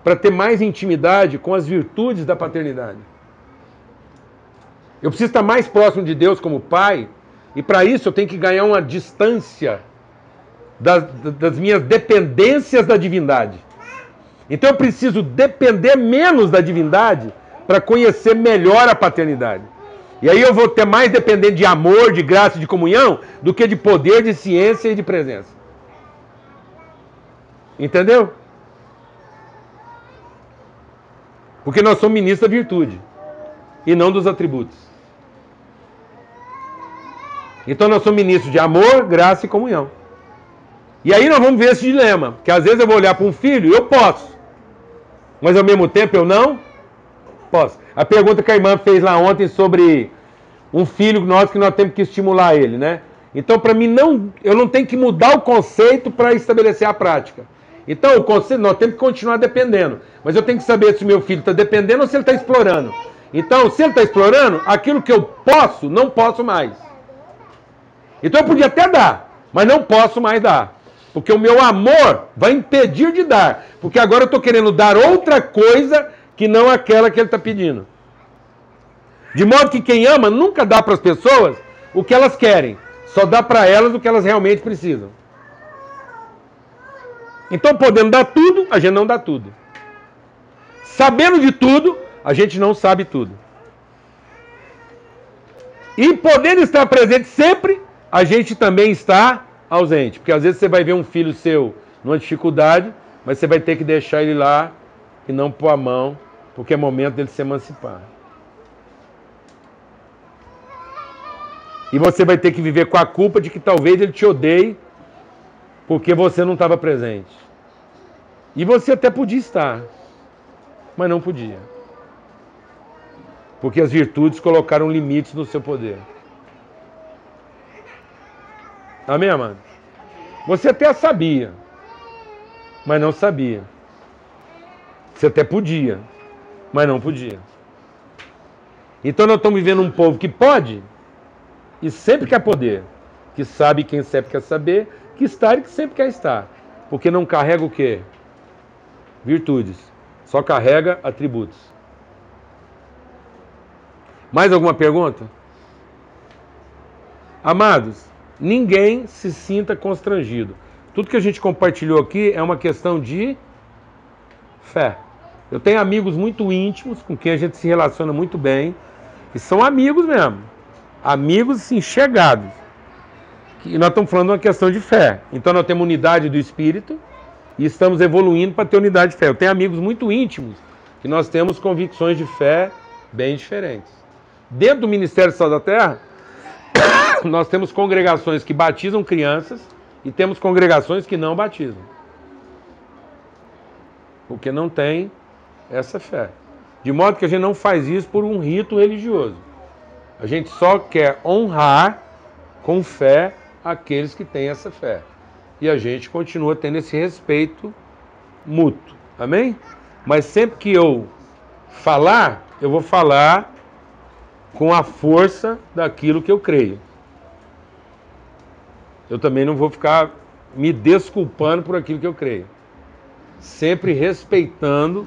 para ter mais intimidade com as virtudes da paternidade. Eu preciso estar mais próximo de Deus como Pai, e para isso eu tenho que ganhar uma distância das, das minhas dependências da divindade. Então eu preciso depender menos da divindade para conhecer melhor a paternidade. E aí eu vou ter mais dependente de amor, de graça e de comunhão do que de poder, de ciência e de presença. Entendeu? Porque nós somos ministros da virtude e não dos atributos. Então nós somos ministros de amor, graça e comunhão. E aí nós vamos ver esse dilema, que às vezes eu vou olhar para um filho eu posso, mas ao mesmo tempo eu não A pergunta que a irmã fez lá ontem sobre um filho nosso que nós temos que estimular ele, né? Então, para mim, não, eu não tenho que mudar o conceito para estabelecer a prática. Então, o conceito, nós temos que continuar dependendo. Mas eu tenho que saber se o meu filho está dependendo ou se ele está explorando. Então, se ele está explorando, aquilo que eu posso, não posso mais. Então eu podia até dar, mas não posso mais dar. Porque o meu amor vai impedir de dar. Porque agora eu estou querendo dar outra coisa que não aquela que ele está pedindo. De modo que quem ama nunca dá para as pessoas o que elas querem, só dá para elas o que elas realmente precisam. Então, podendo dar tudo, a gente não dá tudo. Sabendo de tudo, a gente não sabe tudo. E podendo estar presente sempre, a gente também está ausente. Porque às vezes você vai ver um filho seu numa dificuldade, mas você vai ter que deixar ele lá e não pôr a mão, porque é momento dele se emancipar. E você vai ter que viver com a culpa de que talvez ele te odeie porque você não estava presente. E você até podia estar, mas não podia. Porque as virtudes colocaram limites no seu poder. Amém, amado? Você até sabia, mas não sabia. Você até podia, mas não podia. Então nós estamos vivendo um povo que pode e sempre quer poder, que sabe quem sempre quer saber, que está e que sempre quer estar. Porque não carrega o quê? Virtudes. Só carrega atributos. Mais alguma pergunta? Amados, ninguém se sinta constrangido. Tudo que a gente compartilhou aqui é uma questão de fé. Eu tenho amigos muito íntimos com quem a gente se relaciona muito bem, e são amigos mesmo. Amigos sim chegados. E nós estamos falando de uma questão de fé. Então nós temos unidade do espírito e estamos evoluindo para ter unidade de fé. Eu tenho amigos muito íntimos que nós temos convicções de fé bem diferentes. Dentro do Ministério Sal da Terra, nós temos congregações que batizam crianças e temos congregações que não batizam. Porque não tem essa fé. De modo que a gente não faz isso por um rito religioso. A gente só quer honrar com fé aqueles que têm essa fé. e a gente continua tendo esse respeito mútuo. Amém? Mas sempre que eu falar, eu vou falar com a força daquilo que eu creio. Eu também não vou ficar me desculpando por aquilo que eu creio. Sempre respeitando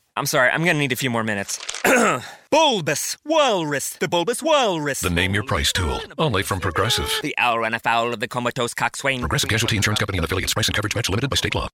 I'm sorry, I'm gonna need a few more minutes. bulbous Walrus, the Bulbous Walrus. The name your price tool. Only from Progressive. The owl ran afoul of the comatose coxswain. Progressive Casualty Insurance Company and affiliates. Price and coverage match limited by state law.